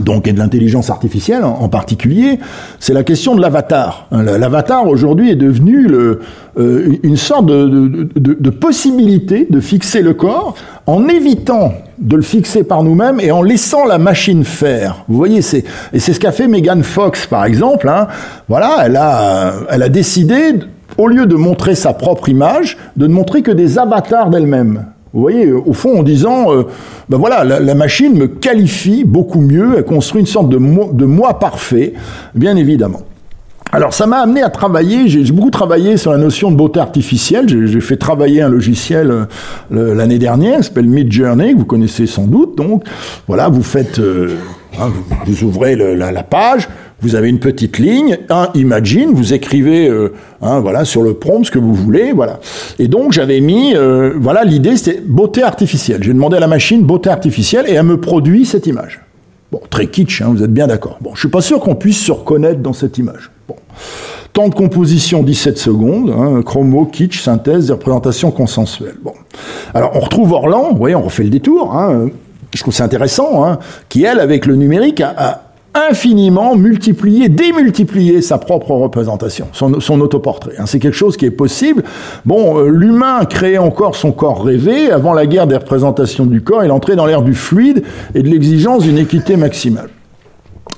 donc et de l'intelligence artificielle en, particulier, c'est la question de l'avatar. Hein, l'avatar aujourd'hui est devenu euh, une sorte de, possibilité de fixer le corps en évitant de le fixer par nous-mêmes et en laissant la machine faire. Vous voyez, c'est et c'est ce qu'a fait Megan Fox par exemple. Hein. Voilà, elle a elle a décidé au lieu de montrer sa propre image, de ne montrer que des avatars d'elle-même. Vous voyez, au fond, en disant, euh, ben voilà, la, machine me qualifie beaucoup mieux, elle construit une sorte de, moi parfait, bien évidemment. Alors ça m'a amené à travailler, j'ai beaucoup travaillé sur la notion de beauté artificielle, j'ai fait travailler un logiciel euh, l'année dernière, qui s'appelle Mid Journey, que vous connaissez sans doute, donc voilà, vous faites, euh, hein, vous, ouvrez la, page, vous avez une petite ligne, un imagine, vous écrivez euh, hein, voilà sur le prompt ce que vous voulez, voilà. Et donc j'avais mis euh, voilà l'idée c'était beauté artificielle. J'ai demandé à la machine beauté artificielle et elle me produit cette image. Bon, très kitsch, hein, vous êtes bien d'accord. Bon, je suis pas sûr qu'on puisse se reconnaître dans cette image. Bon. Temps de composition 17 secondes, hein, chromo, kitsch, synthèse, représentation consensuelle. Bon. Alors on retrouve Orlan, vous voyez, on refait le détour. Je trouve c'est intéressant, qui elle, avec le numérique, a infiniment multiplier, démultiplier sa propre représentation, son, autoportrait. Hein, c'est quelque chose qui est possible. Bon, euh, l'humain créait encore son corps rêvé. Avant la guerre des représentations du corps, il entrait dans l'ère du fluide et de l'exigence d'une équité maximale.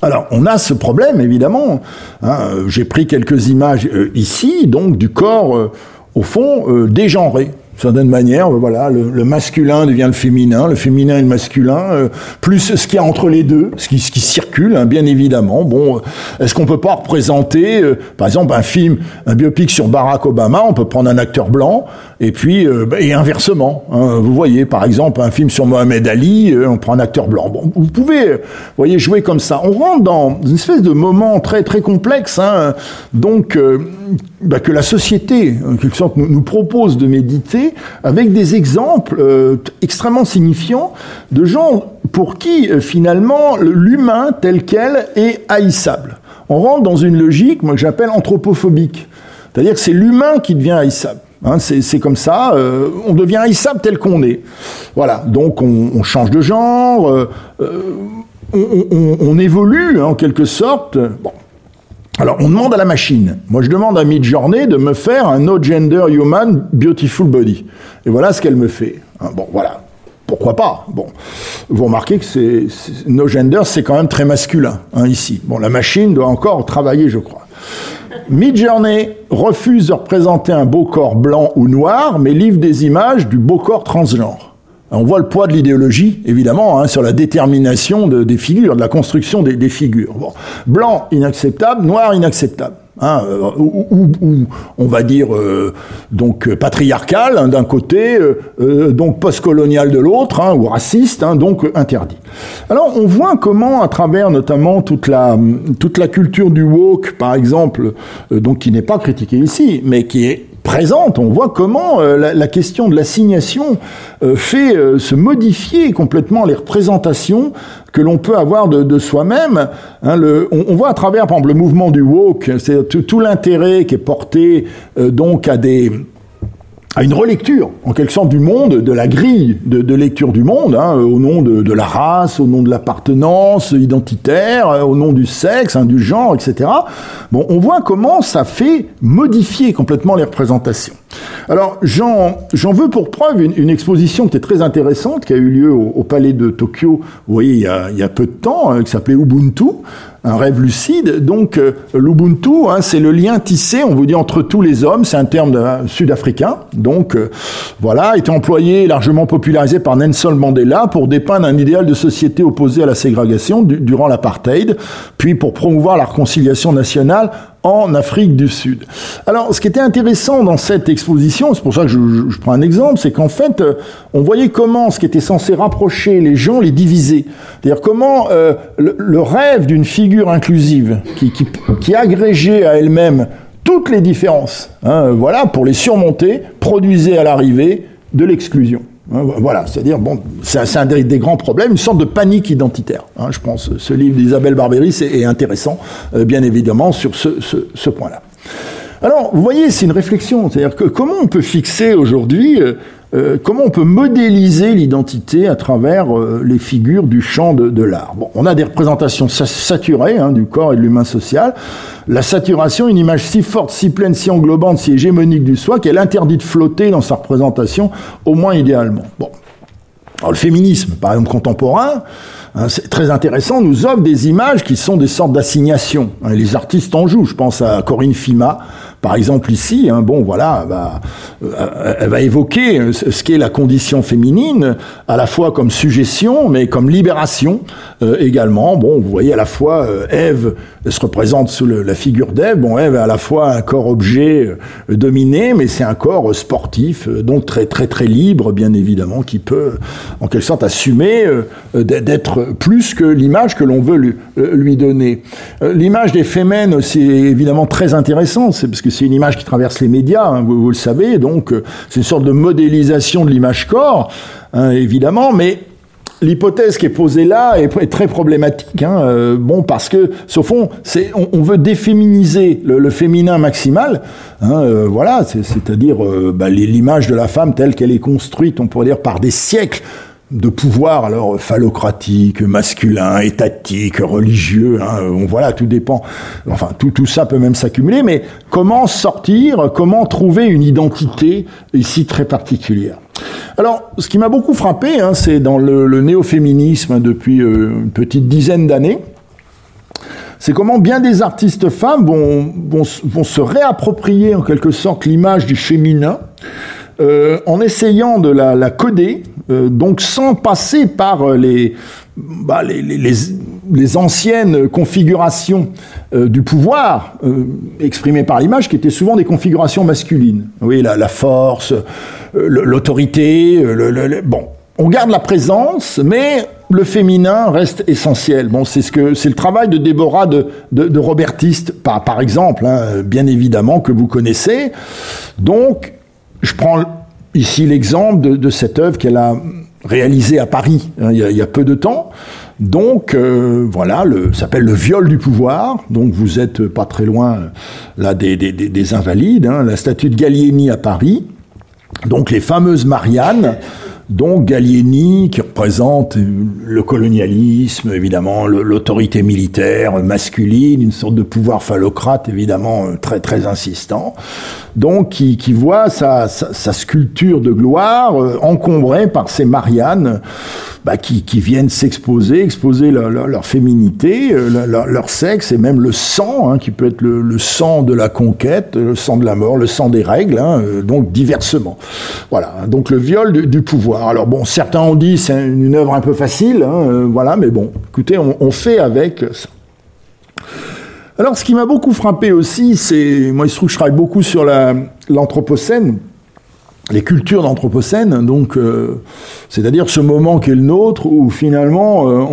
Alors, on a ce problème, évidemment. Hein, J'ai pris quelques images euh, ici, donc du corps, euh, au fond, dégenré certaine manière, euh, voilà, le, masculin devient le féminin, le féminin et le masculin, euh, plus ce qu'il y a entre les deux, ce qui, ce qui circule, hein, bien évidemment. Bon, euh, est-ce qu'on peut pas représenter, par exemple, un film, un biopic sur Barack Obama, on peut prendre un acteur blanc, et puis bah, et inversement. Hein, vous voyez, par exemple, un film sur Mohamed Ali, on prend un acteur blanc. Bon, vous pouvez, vous voyez, jouer comme ça. On rentre dans une espèce de moment très très complexe, hein, donc bah, que la société, en quelque sorte, nous, propose de méditer avec des exemples euh, extrêmement signifiants de gens pour qui, euh, finalement, l'humain tel quel est haïssable. On rentre dans une logique, moi, que j'appelle anthropophobique. C'est-à-dire que c'est l'humain qui devient haïssable. Hein, c'est comme ça, euh, on devient haïssable tel qu'on est. Voilà, donc on, on, change de genre, on, on, on, évolue hein, en quelque sorte. Bon, Alors, on demande à la machine. Moi, je demande à Midjourney de me faire un No Gender Human Beautiful Body. Et voilà ce qu'elle me fait. Hein, bon, voilà. Pourquoi pas? Bon, vous remarquez que c'est, No Gender, c'est quand même très masculin hein, ici. Bon, la machine doit encore travailler, je crois. Midjourney refuse de représenter un beau corps blanc ou noir, mais livre des images du beau corps transgenre. On voit le poids de l'idéologie, évidemment, hein, sur la détermination des figures, de la construction des, figures. Blanc, inacceptable, noir, inacceptable. Hein, euh, ou, on va dire euh, donc patriarcal hein, d'un côté, euh, donc postcolonial de l'autre, hein, ou raciste, donc interdit. Alors on voit comment, à travers notamment toute la toute la culture du woke, par exemple, donc qui n'est pas critiquée ici, mais qui est présente, on voit comment euh, la, question de l'assignation euh, fait euh, se modifier complètement les représentations que l'on peut avoir de, soi-même. Hein, on, voit à travers, par exemple, le mouvement du woke, c'est tout l'intérêt qui est porté donc à des à une relecture, en quelque sorte, du monde, de la grille de, lecture du monde, hein, au nom de, la race, au nom de l'appartenance identitaire, euh, au nom du sexe, hein, du genre, etc. Bon, on voit comment ça fait modifier complètement les représentations. Alors, j'en veux pour preuve une, exposition qui est très intéressante, qui a eu lieu au, Palais de Tokyo, vous voyez, il y a, il y a peu de temps, hein, qui s'appelait Ubuntu, un rêve lucide. Donc euh, l'Ubuntu, hein, c'est le lien tissé, on vous dit, entre tous les hommes. C'est un terme sud-africain. Donc euh, voilà, été employé, largement popularisé par Nelson Mandela pour dépeindre un idéal de société opposé à la ségrégation durant l'apartheid, puis pour promouvoir la réconciliation nationale en Afrique du Sud. Alors, ce qui était intéressant dans cette exposition, c'est pour ça que je, prends un exemple, c'est qu'en fait, euh, on voyait comment ce qui était censé rapprocher les gens les divisait. C'est-à-dire comment euh, le, rêve d'une figure inclusive qui, qui, qui agrégeait à elle-même toutes les différences, hein, voilà, pour les surmonter, produisait à l'arrivée de l'exclusion. Hein, voilà, c'est-à-dire, bon, c'est un des, grands problèmes, une sorte de panique identitaire. Hein, je pense ce livre d'Isabelle Barberis est, intéressant, euh, bien évidemment, sur ce, point-là. Alors, vous voyez, c'est une réflexion, c'est-à-dire que comment on peut fixer aujourd'hui euh, euh, comment on peut modéliser l'identité à travers euh, les figures du champ de, l'art? On a des représentations saturées hein, du corps et de l'humain social. La saturation, une image si forte, si pleine, si englobante, si hégémonique du soi qu'elle interdit de flotter dans sa représentation, au moins idéalement. Bon. Alors, le féminisme, par exemple contemporain, hein, c'est très intéressant, nous offre des images qui sont des sortes d'assignations. Hein, les artistes en jouent. Je pense à Corinne Fima, par exemple ici, hein, bon voilà, elle va, euh, évoquer ce qu'est la condition féminine, à la fois comme suggestion, mais comme libération euh, également. Bon, vous voyez à la fois euh, Ève se représente sous la figure d'Ève. Bon, Ève a à la fois un corps objet dominé, mais c'est un corps sportif, donc très très très libre, bien évidemment, qui peut en quelque sorte assumer d'être plus que l'image que l'on veut lui, lui donner. L'image des fémènes, c'est évidemment très intéressant, c'est parce que c'est une image qui traverse les médias, hein, vous, le savez, donc euh, c'est une sorte de modélisation de l'image corps, hein, évidemment, mais l'hypothèse qui est posée là est, très problématique. Hein, euh, bon, parce que, au fond, c'est, on, veut déféminiser le, féminin maximal. Euh, voilà, c'est-à-dire bah, l'image de la femme telle qu'elle est construite, on pourrait dire, par des siècles de pouvoir alors phallocratique, masculin, étatique, religieux, hein, voilà, tout dépend. Enfin, tout, ça peut même s'accumuler, mais comment sortir, comment trouver une identité ici très particulière? Alors, ce qui m'a beaucoup frappé, hein, c'est dans le, néo-féminisme depuis euh, une petite dizaine d'années, c'est comment bien des artistes femmes vont, se réapproprier en quelque sorte l'image du féminin, euh, en essayant de la, coder donc sans passer par euh, bah, les, les, anciennes configurations euh, du pouvoir exprimées par l'image, qui étaient souvent des configurations masculines. Oui, la, force, l'autorité, bon. On garde la présence, mais le féminin reste essentiel. Bon, c'est ce que c'est le travail de Déborah de, de, Robertiste, par, par exemple, hein, bien évidemment que vous connaissez. Donc, je prends ici l'exemple de, cette œuvre qu'elle a réalisée à Paris hein, il, y a, peu de temps. Donc euh, voilà, le, s'appelle le viol du pouvoir. Donc vous êtes pas très loin là des, des, invalides. Hein, la statue de Gallieni à Paris. Donc les fameuses Mariannes. Donc Gallieni, qui représente le colonialisme, évidemment, l'autorité militaire masculine, une sorte de pouvoir phallocrate, évidemment, très très insistant. Donc qui, voit sa, sculpture de gloire euh, encombrée par ces Mariannes bah, qui, viennent s'exposer, exposer leur, féminité, euh, leur, sexe et même le sang, hein, qui peut être le, sang de la conquête, le sang de la mort, le sang des règles, hein, euh, donc diversement. Voilà, donc le viol du, pouvoir. Alors bon, certains ont dit c'est une œuvre un peu facile, hein, voilà, mais bon, écoutez, on, fait avec ça. Alors, ce qui m'a beaucoup frappé aussi, c'est, moi, il se trouve que je travaille beaucoup sur l'anthropocène, les cultures d'anthropocène, donc, euh, c'est-à-dire ce moment qui est le nôtre où finalement euh,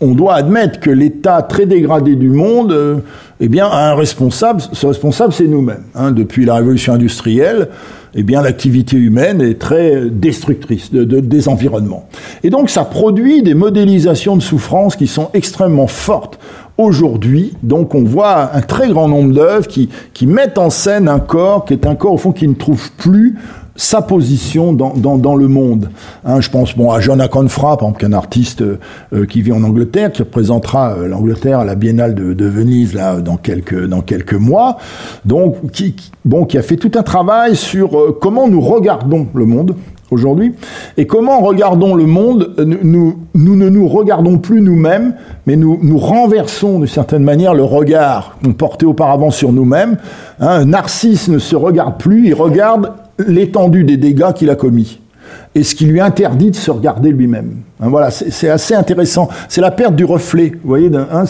on, doit admettre que l'état très dégradé du monde, eh bien, a un responsable. Ce responsable, c'est nous-mêmes. Hein, depuis la révolution industrielle, eh bien, l'activité humaine est très destructrice de, des environnements. Et donc, ça produit des modélisations de souffrance qui sont extrêmement fortes. Aujourd'hui, donc, on voit un très grand nombre d'œuvres qui, qui mettent en scène un corps qui est un corps, au fond, qui ne trouve plus sa position dans, dans, le monde. Hein, je pense bon, à John Aconfra, par exemple, un artiste euh, qui vit en Angleterre, qui représentera euh, l'Angleterre à la Biennale de, de, Venise là, dans, quelques, dans quelques mois, donc, qui, qui a fait tout un travail sur euh, comment nous regardons le monde aujourd'hui et comment regardons le monde. Nous, nous ne nous regardons plus nous-mêmes, mais nous, renversons d'une certaine manière le regard qu'on portait auparavant sur nous-mêmes. Hein, Narcisse ne se regarde plus, il regarde l'étendue des dégâts qu'il a commis et ce qui lui interdit de se regarder lui-même. Hein, voilà, c'est assez intéressant. C'est la perte du reflet. Vous voyez, hein,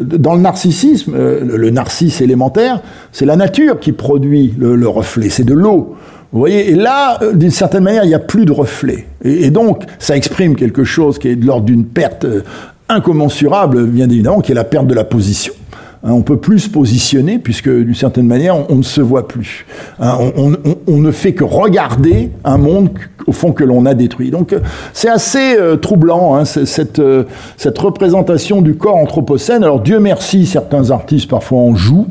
dans le narcissisme, euh, le, narcisse élémentaire, c'est la nature qui produit le, reflet. C'est de l'eau. Vous voyez, et là, euh, d'une certaine manière, il n'y a plus de reflet. Et, donc, ça exprime quelque chose qui est de l'ordre d'une perte euh, incommensurable, bien évidemment, qui est la perte de la position. Hein, on peut plus se positionner puisque d'une certaine manière on, ne se voit plus. Hein, on, ne fait que regarder un monde au fond que l'on a détruit. Donc euh, c'est assez troublant hein, cette représentation du corps anthropocène. Alors Dieu merci, certains artistes parfois en jouent.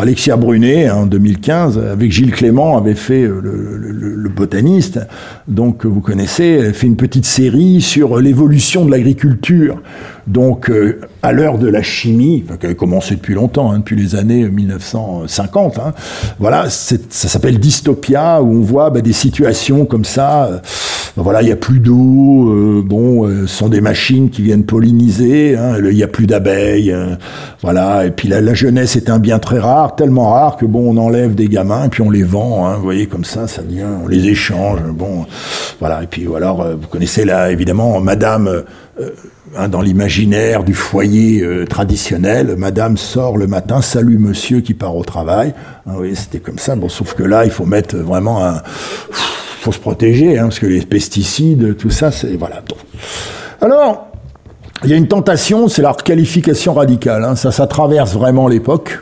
Alexia Brunet, en 2015, avec Gilles Clément, avait fait le, le, botaniste. Donc, vous connaissez, elle fait une petite série sur l'évolution de l'agriculture donc, euh, à l'heure de la chimie, qui a commencé depuis longtemps, hein, depuis les années 1950, hein, voilà, ça s'appelle dystopia, où on voit bah, des situations comme ça. Euh, voilà, il n'y a plus d'eau, euh, bon, ce sont des machines qui viennent polliniser, hein, il n'y a plus d'abeilles, voilà, et puis la, la, jeunesse est un bien très rare, tellement rare que bon, on enlève des gamins puis on les vend, hein, vous voyez, comme ça, ça devient, on les échange, bon, voilà, et puis alors, vous connaissez là, évidemment, Madame Hein, dans l'imaginaire du foyer euh, traditionnel, Madame sort le matin, salue Monsieur qui part au travail. C'était comme ça. Bon, sauf que là, il faut mettre vraiment un, faut se protéger, hein, parce que les pesticides, tout ça, c'est voilà. Alors, il y a une tentation, c'est la qualification radicale. Hein. Ça, ça traverse vraiment l'époque.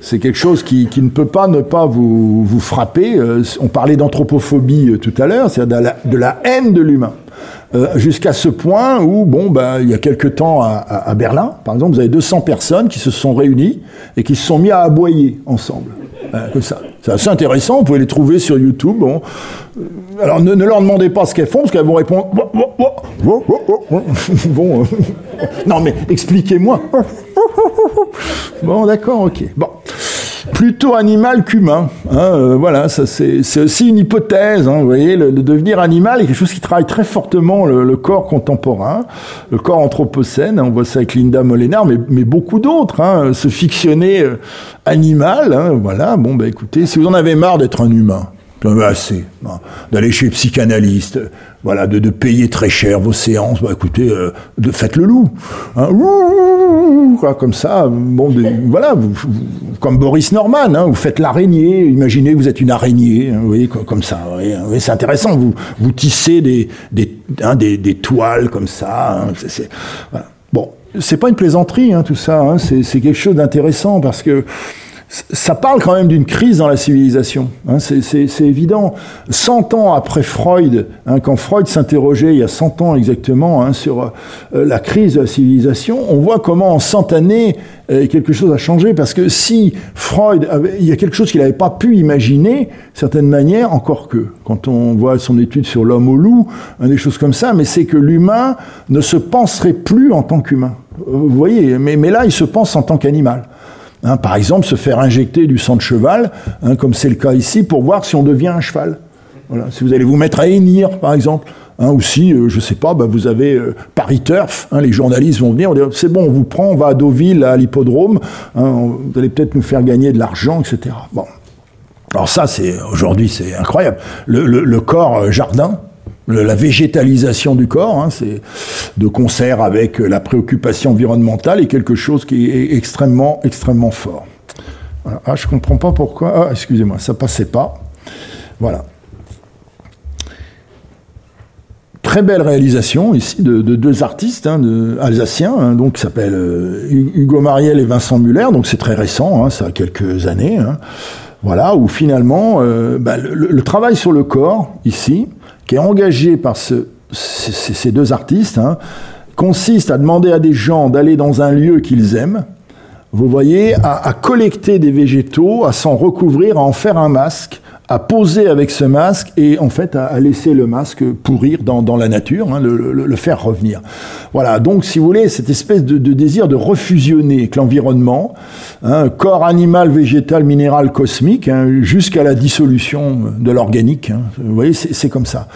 C'est quelque chose qui, qui, ne peut pas ne pas vous, vous frapper. Euh, on parlait d'anthropophobie euh, tout à l'heure, c'est-à-dire de la, de la haine de l'humain. Euh, jusqu'à ce point où, bon, bah, il y a quelque temps à, à, Berlin, par exemple, vous avez 200 personnes qui se sont réunies et qui se sont mis à aboyer ensemble. Euh, ça. C'est assez intéressant, vous pouvez les trouver sur YouTube. Euh, alors ne, ne, leur demandez pas ce qu'elles font, parce qu'elles vont répondre. bon, non mais expliquez-moi. bon, d'accord, ok. Bon plutôt animal qu'humain. Hein, euh, voilà, ça c'est aussi une hypothèse. Hein, vous voyez, le, devenir animal est quelque chose qui travaille très fortement le, corps contemporain, le corps anthropocène. On voit ça avec Linda Molenar, mais, beaucoup d'autres. Hein, se fictionner euh, animal. Hein, voilà. Bon, bah écoutez, si vous en avez marre d'être un humain, assez, hein, d'aller chez le psychanalyste, voilà, de, de, payer très cher vos séances. Bah, écoutez, euh, de, faites le loup, hein, quoi, comme ça. Bon, voilà, vous, comme Boris Norman, hein, vous faites l'araignée. Imaginez, vous êtes une araignée, hein, vous voyez, comme, ça. Vous c'est intéressant. Vous, vous tissez des, des, hein, des, des toiles comme ça. Hein, c'est, voilà. Bon, c'est pas une plaisanterie, hein, tout ça. Hein, c'est quelque chose d'intéressant parce que ça parle quand même d'une crise dans la civilisation. Hein, c'est évident. 100 ans après Freud, hein, quand Freud s'interrogeait il y a 100 ans exactement hein, sur euh, la crise de la civilisation, on voit comment en 100 années euh, quelque chose a changé. Parce que si Freud, avait, il y a quelque chose qu'il n'avait pas pu imaginer, certaine manière, encore que quand on voit son étude sur l'homme au loup, des choses comme ça, mais c'est que l'humain ne se penserait plus en tant qu'humain. Vous voyez, mais, mais là, il se pense en tant qu'animal. Hein, par exemple, se faire injecter du sang de cheval, hein, comme c'est le cas ici, pour voir si on devient un cheval. Si vous allez vous mettre à hennir, par exemple, hein, ou si, euh, je sais pas, bah, vous avez euh, Paris Turf, les journalistes vont venir, on dire c'est bon, on vous prend, on va à Deauville, à l'hippodrome, vous allez peut-être nous faire gagner de l'argent, etc. Bon. Alors ça, c'est aujourd'hui, c'est incroyable. Le, le, le corps euh, jardin, la végétalisation du corps, hein, c'est de concert avec la préoccupation environnementale est quelque chose qui est extrêmement, extrêmement fort. Ah, je comprends pas pourquoi. Ah, excusez-moi, ça passait pas. Voilà. Très belle réalisation ici de, deux artistes hein, alsaciens, hein, donc qui s'appellent euh, Hugo Mariel et Vincent Muller. Donc c'est très récent, ça a quelques années. voilà, où finalement euh, bah, le, travail sur le corps ici qui est engagé par ces, deux artistes, hein, consiste à demander à des gens d'aller dans un lieu qu'ils aiment, vous voyez, à, collecter des végétaux, à s'en recouvrir, à en faire un masque, à poser avec ce masque et en fait à, laisser le masque pourrir dans, la nature, hein, le, faire revenir. Voilà, donc si vous voulez, cette espèce de, désir de refusionner avec l'environnement, hein, corps animal, végétal, minéral, cosmique, hein, jusqu'à la dissolution de l'organique. Vous voyez, c'est comme ça.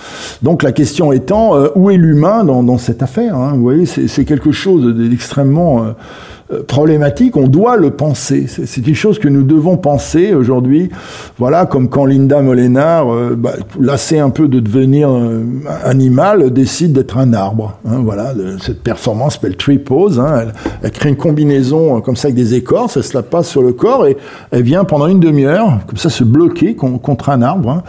Donc la question étant, euh, où est l'humain dans, cette affaire Vous voyez, c'est quelque chose d'extrêmement... Euh, problématique, on doit le penser. C'est quelque chose que nous devons penser aujourd'hui. Voilà, comme quand Linda Molenar, euh, bah, lassée un peu de devenir euh, animal, décide d'être un arbre. Hein, voilà, cette performance s'appelle Tree Pose. Hein, elle, crée une combinaison comme ça avec des écorces, elle se la passe sur le corps et elle vient pendant une demi-heure, comme ça, se bloquer contre un arbre hein,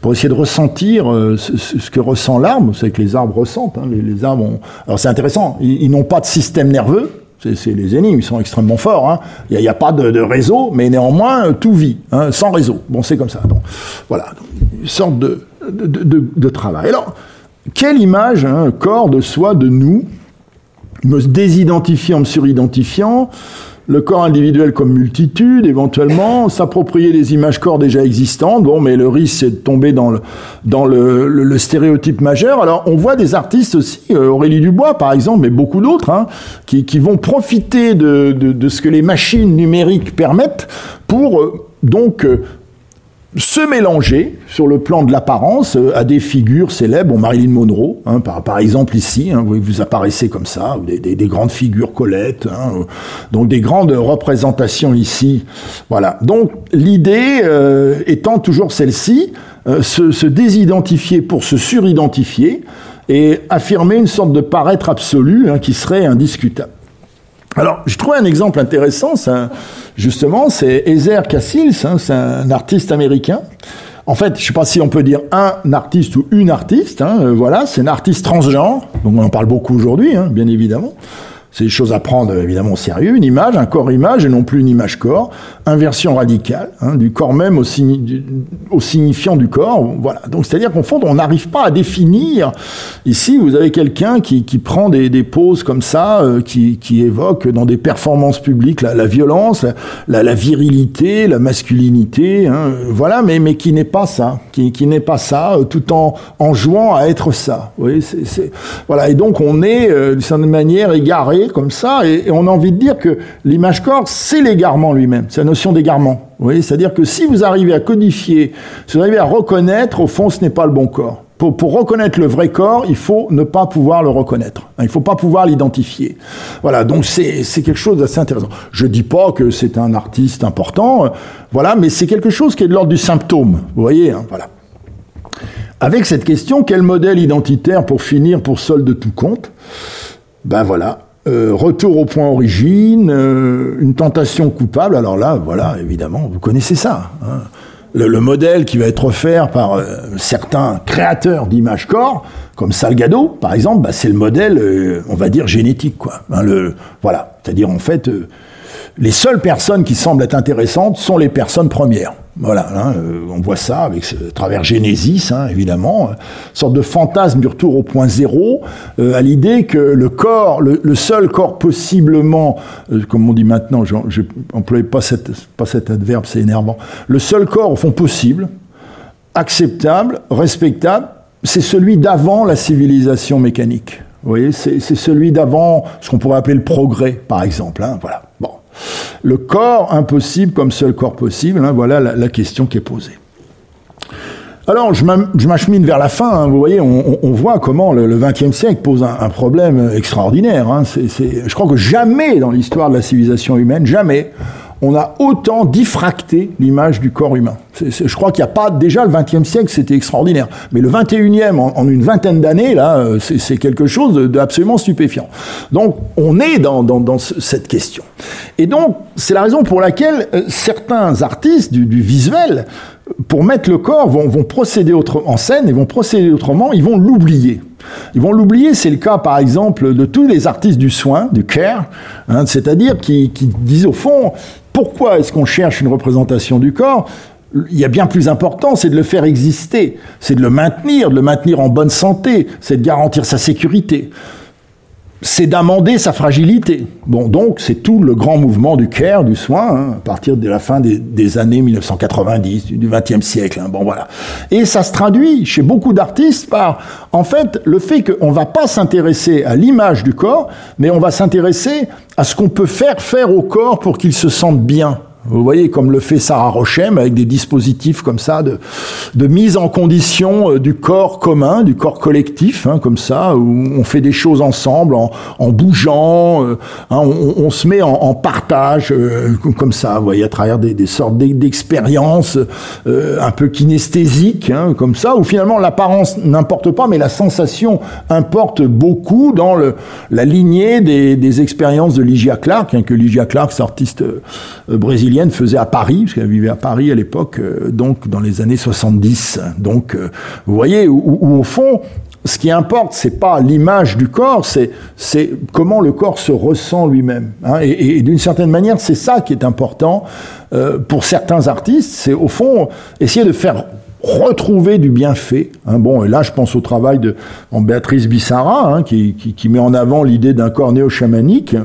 pour essayer de ressentir ce, que ressent l'arbre. C'est que les arbres ressentent. Hein, les, arbres ont... Alors c'est intéressant, ils n'ont pas de système nerveux c'est les énigmes, ils sont extrêmement forts. Hein. Il n'y a, pas de, réseau, mais néanmoins, tout vit, hein, sans réseau. Bon, c'est comme ça. Donc, voilà, une sorte de, de, travail. Alors, quelle image, hein, corps de soi, de nous, me désidentifiant, me suridentifiant, le corps individuel comme multitude, éventuellement, s'approprier des images corps déjà existantes. Bon, mais le risque, c'est de tomber dans le, stéréotype majeur. Alors, on voit des artistes aussi, euh, Aurélie Dubois, par exemple, mais beaucoup d'autres, hein, qui, vont profiter de, ce que les machines numériques permettent pour, euh, donc, euh, se mélanger sur le plan de l'apparence euh, à des figures célèbres, Marilyn Monroe, hein, par, exemple ici, hein, vous, vous, apparaissez comme ça, des, des, des grandes figures Colette, hein, euh, donc des grandes représentations ici. Voilà. Donc l'idée euh, étant toujours celle-ci, se, désidentifier pour se suridentifier et affirmer une sorte de paraître absolu qui serait indiscutable. Alors, je trouve un exemple intéressant, justement, c'est Ezer Cassils, hein, c'est un artiste américain. En fait, je ne sais pas si on peut dire un artiste ou une artiste, hein, euh, voilà, c'est un artiste transgenre, donc on en parle beaucoup aujourd'hui, hein, bien évidemment. C'est des choses à prendre évidemment au sérieux. Une image, un corps-image et non plus une image-corps. Inversion radicale hein, du corps même au, signifiant du corps. Voilà. Donc c'est-à-dire qu'en fond, on n'arrive pas à définir. Ici, vous avez quelqu'un qui, qui, prend des, des, poses comme ça, euh, qui, qui évoque dans des performances publiques la, violence, la, virilité, la masculinité. Hein, voilà, mais, mais qui n'est pas ça. Qui, qui n'est pas ça, euh, tout en, en jouant à être ça. Vous voyez, c'est, voilà. Et donc on est euh, d'une certaine manière égaré comme ça, et, on a envie de dire que l'image corps, c'est l'égarement lui-même, c'est la notion d'égarement. Vous c'est-à-dire que si vous arrivez à codifier, si vous arrivez à reconnaître, au fond, ce n'est pas le bon corps. Pour, pour, reconnaître le vrai corps, il faut ne pas pouvoir le reconnaître. Il ne faut pas pouvoir l'identifier. Voilà, donc c'est quelque chose d'assez intéressant. Je dis pas que c'est un artiste important, voilà, mais c'est quelque chose qui est de l'ordre du symptôme. Vous voyez, hein, voilà. Avec cette question, quel modèle identitaire pour finir pour solde de tout compte? Ben voilà, euh, retour au point origine, euh, une tentation coupable. Alors là, voilà, évidemment, vous connaissez ça. Hein. Le, modèle qui va être offert par euh, certains créateurs d'images corps, comme Salgado, par exemple, bah, c'est le modèle, on va dire génétique, quoi. Hein, le, voilà, c'est-à-dire en fait les seules personnes qui semblent être intéressantes sont les personnes premières. Voilà, hein, euh, on voit ça avec à travers Genesis, hein, évidemment, une sorte de fantasme du retour au point zéro, euh, à l'idée que le corps, le, seul corps possiblement, euh, comme on dit maintenant, je n'emploie pas, pas cet adverbe, c'est énervant, le seul corps au fond possible, acceptable, respectable, c'est celui d'avant la civilisation mécanique. Vous voyez, c'est celui d'avant ce qu'on pourrait appeler le progrès, par exemple. Hein, voilà. Bon. Le corps impossible comme seul corps possible, hein, voilà la, question qui est posée. Alors, je m'achemine vers la fin. Hein, vous voyez, on, voit comment le XXe siècle pose un, problème extraordinaire. Hein, je crois que jamais dans l'histoire de la civilisation humaine, jamais, on a autant diffracté l'image du corps humain. je crois qu'il n'y a pas déjà le XXe siècle, c'était extraordinaire, mais le XXIe en, en une vingtaine d'années là, euh, c'est quelque chose d'absolument stupéfiant. Donc on est dans, cette question. Et donc c'est la raison pour laquelle euh, certains artistes du, visuel, pour mettre le corps, vont, procéder en scène et vont procéder autrement, ils vont l'oublier. Ils vont l'oublier, c'est le cas par exemple de tous les artistes du soin, du care, hein, c'est-à-dire qui disent au fond, pourquoi est-ce qu'on cherche une représentation du corps il y a bien plus important, c'est de le faire exister, c'est de le maintenir, de le maintenir en bonne santé, c'est de garantir sa sécurité c'est d'amender sa fragilité. Bon, donc c'est tout le grand mouvement du care, du soin, hein, à partir de la fin des, années 1990, du XXe siècle. Hein, bon, voilà. Et ça se traduit chez beaucoup d'artistes par, en fait, le fait qu'on ne va pas s'intéresser à l'image du corps, mais on va s'intéresser à ce qu'on peut faire faire au corps pour qu'il se sente bien. Vous voyez, comme le fait Sarah Rochem, avec des dispositifs comme ça de, de mise en condition euh, du corps commun, du corps collectif, hein, comme ça, où on fait des choses ensemble, en, en bougeant, euh, hein, on, on, se met en, en partage, euh, comme ça, vous voyez, à travers des, des sortes d'expériences un peu kinesthésiques, hein, comme ça, où finalement l'apparence n'importe pas, mais la sensation importe beaucoup dans le, la lignée des, des expériences de Ligia Clark, hein, que Ligia Clark, c'est artiste brésilienne, faisait à Paris, parce qu'elle vivait à Paris à l'époque, euh, donc dans les années 70. Donc, euh, vous voyez, où, au fond, ce qui importe, c'est pas l'image du corps, c'est c'est comment le corps se ressent lui-même. Hein. et, d'une certaine manière, c'est ça qui est important euh, pour certains artistes. C'est au fond essayer de faire retrouver du bienfait. Hein. Bon, et là, je pense au travail de Béatrice Bissara, hein, qui, qui, met en avant l'idée d'un corps néo-chamanique.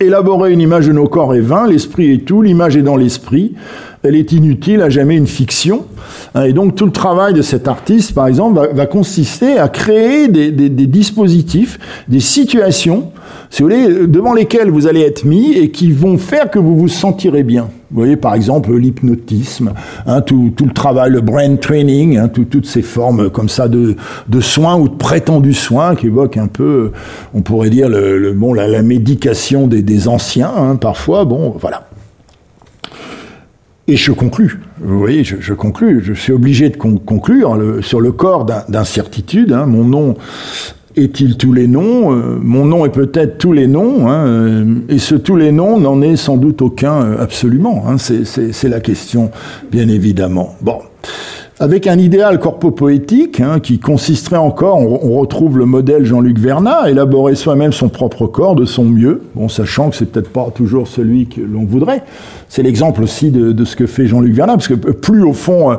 Élaborer une image de nos corps est vain, l'esprit est tout, l'image est dans l'esprit, elle est inutile, à jamais une fiction. Hein, et donc tout le travail de cet artiste, par exemple, va, consister à créer des, dispositifs, des situations, si vous voulez, devant lesquelles vous allez être mis et qui vont faire que vous vous sentirez bien. Vous voyez, par exemple, l'hypnotisme, hein, tout, le travail, le brain training, hein, toutes ces formes comme ça de, soins ou de prétendus soins qui évoquent un peu, on pourrait dire, le, bon, la, médication des, anciens, hein, parfois. Bon, voilà. Et je conclus. Vous voyez, je, je conclus. Je suis obligé de conclure sur le corps d'incertitude. mon nom est-il tous les noms? Euh, Mon nom est peut-être tous les noms, hein, euh, et ce tous les noms n'en est sans doute aucun euh, absolument. Hein, c'est la question, bien évidemment. Bon. Avec un idéal corpo-poétique hein, qui consisterait encore, on, retrouve le modèle Jean-Luc Vernat, élaborer soi-même son propre corps de son mieux, bon, sachant que c'est peut-être pas toujours celui que l'on voudrait. C'est l'exemple aussi de, ce que fait Jean-Luc Vernat, parce que plus au fond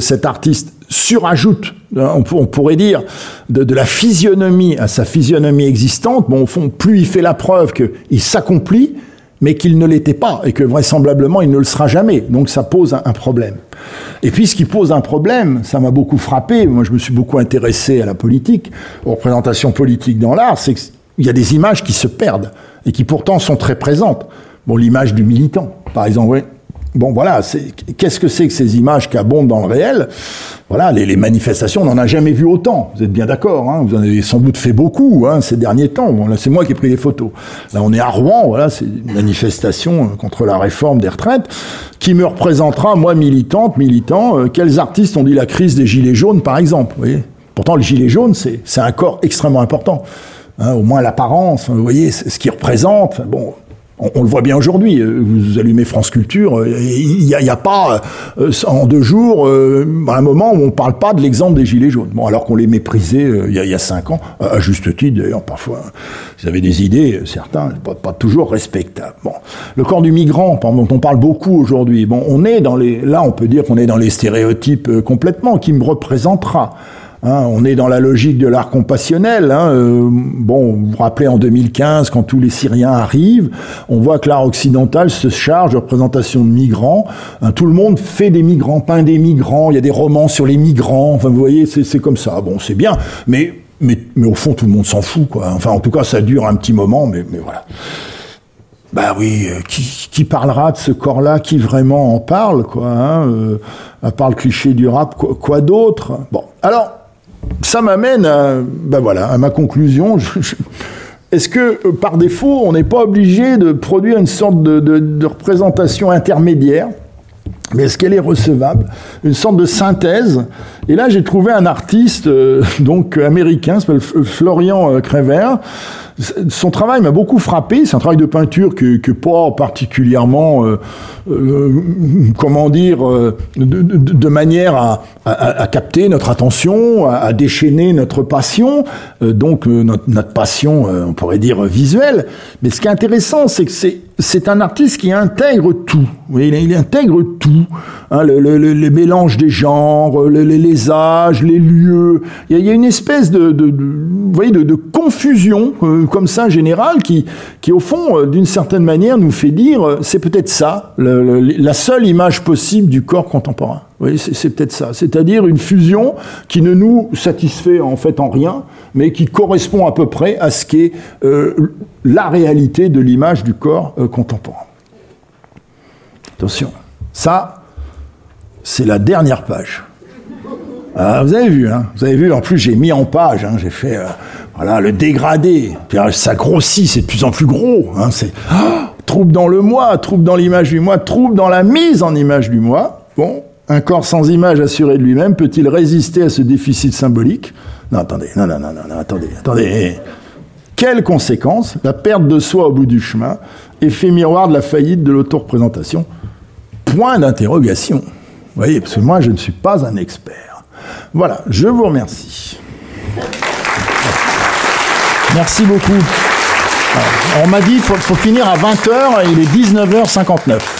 cet artiste surajoute, hein, on, pourrait dire, de, la physionomie à sa physionomie existante, bon, au fond, plus il fait la preuve qu'il s'accomplit, mais qu'il ne l'était pas, et que vraisemblablement il ne le sera jamais. Donc ça pose un, problème. Et puis ce qui pose un problème, ça m'a beaucoup frappé, moi je me suis beaucoup intéressé à la politique, aux représentations politiques dans l'art, c'est qu'il y a des images qui se perdent, et qui pourtant sont très présentes. Bon, l'image du militant, par exemple, oui. Bon, voilà, qu'est-ce que c'est que ces images qui abondent dans le réel? Voilà, les, manifestations, on n'en a jamais vu autant. Vous êtes bien d'accord hein Vous en avez sans doute fait beaucoup hein, ces derniers temps. Bon, là, c'est moi qui ai pris les photos. Là, on est à Rouen. Voilà, c'est une manifestation euh, contre la réforme des retraites qui me représentera, moi, militante, militant. Euh, quels artistes ont dit la crise des gilets jaunes, par exemple vous voyez? Pourtant, le gilet jaune, c'est un corps extrêmement important. Hein, au moins l'apparence, vous voyez, ce qu'il représente. Bon, On, le voit bien aujourd'hui. Euh, vous allumez France Culture, il n'y a, a, pas en deux jours un moment où on parle pas de l'exemple des gilets jaunes. Alors qu'on les méprisait il y, a, cinq ans, à juste titre d'ailleurs. Parfois, ils avaient des idées, certains, pas, pas, toujours respectables. Bon, le corps du migrant, dont on parle beaucoup aujourd'hui. Bon, on est dans les, là, on peut dire qu'on est dans les stéréotypes complètement, qui me représentera. Hein, on est dans la logique de l'art compassionnel. Hein, euh, bon, vous vous rappelez en 2015, quand tous les Syriens arrivent, on voit que l'art occidental se charge de représentation de migrants. Hein, tout le monde fait des migrants, peint des migrants. Il y a des romans sur les migrants. Enfin, vous voyez, c'est comme ça. Bon, c'est bien, mais, mais mais au fond, tout le monde s'en fout, quoi. Enfin, en tout cas, ça dure un petit moment, mais mais voilà. Bah oui, euh, qui, qui, parlera de ce corps-là? Qui vraiment en parle, quoi hein, euh, À part le cliché du rap, quoi, quoi d'autre? Bon, alors ça m'amène à, ben voilà, à ma conclusion. Est-ce que euh, par défaut, on n'est pas obligé de produire une sorte de, représentation intermédiaire mais est-ce qu'elle est recevable? Une sorte de synthèse. Et là, j'ai trouvé un artiste euh, donc américain, s'appelle Florian euh, Crévert, son travail m'a beaucoup frappé. C'est un travail de peinture que, que pas particulièrement, euh, euh, comment dire, euh, de, de, manière à, à, à, capter notre attention, à, à déchaîner notre passion, donc notre, notre, passion, on pourrait dire visuelle. Mais ce qui est intéressant, c'est que c'est c'est un artiste qui intègre tout. Il, il, intègre tout. Hein, le, le, le, les mélanges des genres, les, les, âges, les lieux. Il y a, une espèce de, voyez, de, confusion comme ça général qui, qui au fond, euh, d'une certaine manière, nous fait dire euh, c'est peut-être ça, la seule image possible du corps contemporain. Oui, c'est peut-être ça. C'est-à-dire une fusion qui ne nous satisfait en fait en rien, mais qui correspond à peu près à ce qu'est euh, la réalité de l'image du corps contemporain. Attention, ça, c'est la dernière page. Ah, vous avez vu, hein Vous avez vu, en plus j'ai mis en page, hein, j'ai fait voilà, le dégradé. Puis euh, ça grossit, c'est de plus en plus gros. Hein, c'est oh, trouble dans le moi, trouble dans l'image du moi, trouble dans la mise en image du moi. Bon, un corps sans image assuré de lui-même peut-il résister à ce déficit symbolique? Non, attendez, non, non, non, non, attendez, attendez. Quelles conséquences La perte de soi au bout du chemin, effet miroir de la faillite de l'auto-représentation? Point d'interrogation. Vous voyez, parce que moi, je ne suis pas un expert. Voilà, je vous remercie. Merci beaucoup. On m'a dit qu'il faut, faut, finir à 20h et il est 19h59.